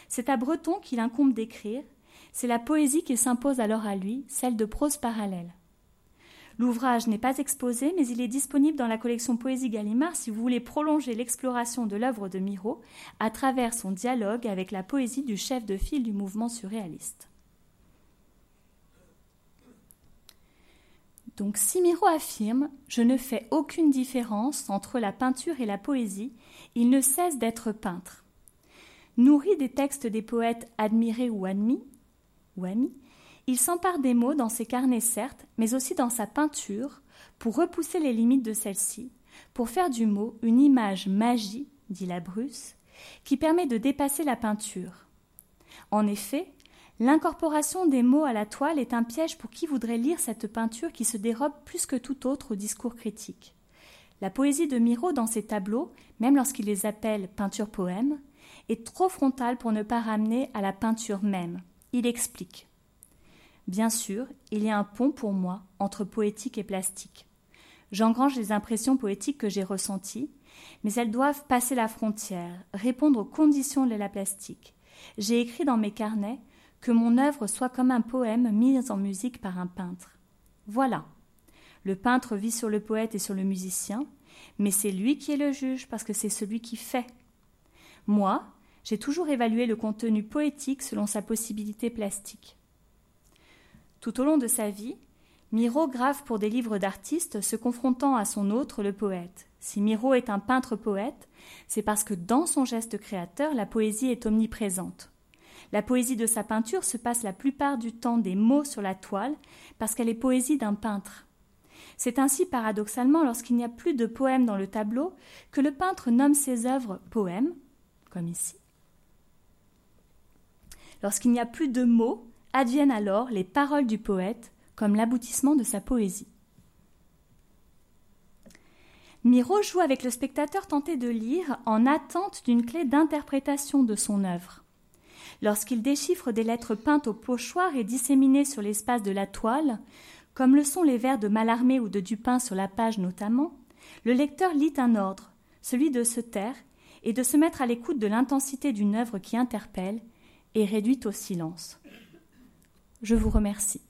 C'est à Breton qu'il incombe d'écrire, c'est la poésie qui s'impose alors à lui, celle de prose parallèle. L'ouvrage n'est pas exposé, mais il est disponible dans la collection Poésie Gallimard si vous voulez prolonger l'exploration de l'œuvre de Miro à travers son dialogue avec la poésie du chef de file du mouvement surréaliste. Donc si Miro affirme Je ne fais aucune différence entre la peinture et la poésie, il ne cesse d'être peintre. Nourri des textes des poètes admirés ou admis, ou amis, il s'empare des mots dans ses carnets certes, mais aussi dans sa peinture, pour repousser les limites de celle-ci, pour faire du mot une image magie, dit la Bruce, qui permet de dépasser la peinture. En effet, L'incorporation des mots à la toile est un piège pour qui voudrait lire cette peinture qui se dérobe plus que tout autre au discours critique. La poésie de Miro dans ses tableaux, même lorsqu'il les appelle peinture-poème, est trop frontale pour ne pas ramener à la peinture même. Il explique. Bien sûr, il y a un pont pour moi entre poétique et plastique. J'engrange les impressions poétiques que j'ai ressenties, mais elles doivent passer la frontière, répondre aux conditions de la plastique. J'ai écrit dans mes carnets que mon œuvre soit comme un poème mis en musique par un peintre. Voilà. Le peintre vit sur le poète et sur le musicien, mais c'est lui qui est le juge parce que c'est celui qui fait. Moi, j'ai toujours évalué le contenu poétique selon sa possibilité plastique. Tout au long de sa vie, Miro grave pour des livres d'artistes se confrontant à son autre, le poète. Si Miro est un peintre poète, c'est parce que dans son geste créateur, la poésie est omniprésente. La poésie de sa peinture se passe la plupart du temps des mots sur la toile, parce qu'elle est poésie d'un peintre. C'est ainsi, paradoxalement, lorsqu'il n'y a plus de poèmes dans le tableau, que le peintre nomme ses œuvres poèmes, comme ici. Lorsqu'il n'y a plus de mots, adviennent alors les paroles du poète comme l'aboutissement de sa poésie. Miro joue avec le spectateur tenté de lire en attente d'une clé d'interprétation de son œuvre. Lorsqu'il déchiffre des lettres peintes au pochoir et disséminées sur l'espace de la toile, comme le sont les vers de Mallarmé ou de Dupin sur la page notamment, le lecteur lit un ordre, celui de se taire et de se mettre à l'écoute de l'intensité d'une œuvre qui interpelle et réduit au silence. Je vous remercie.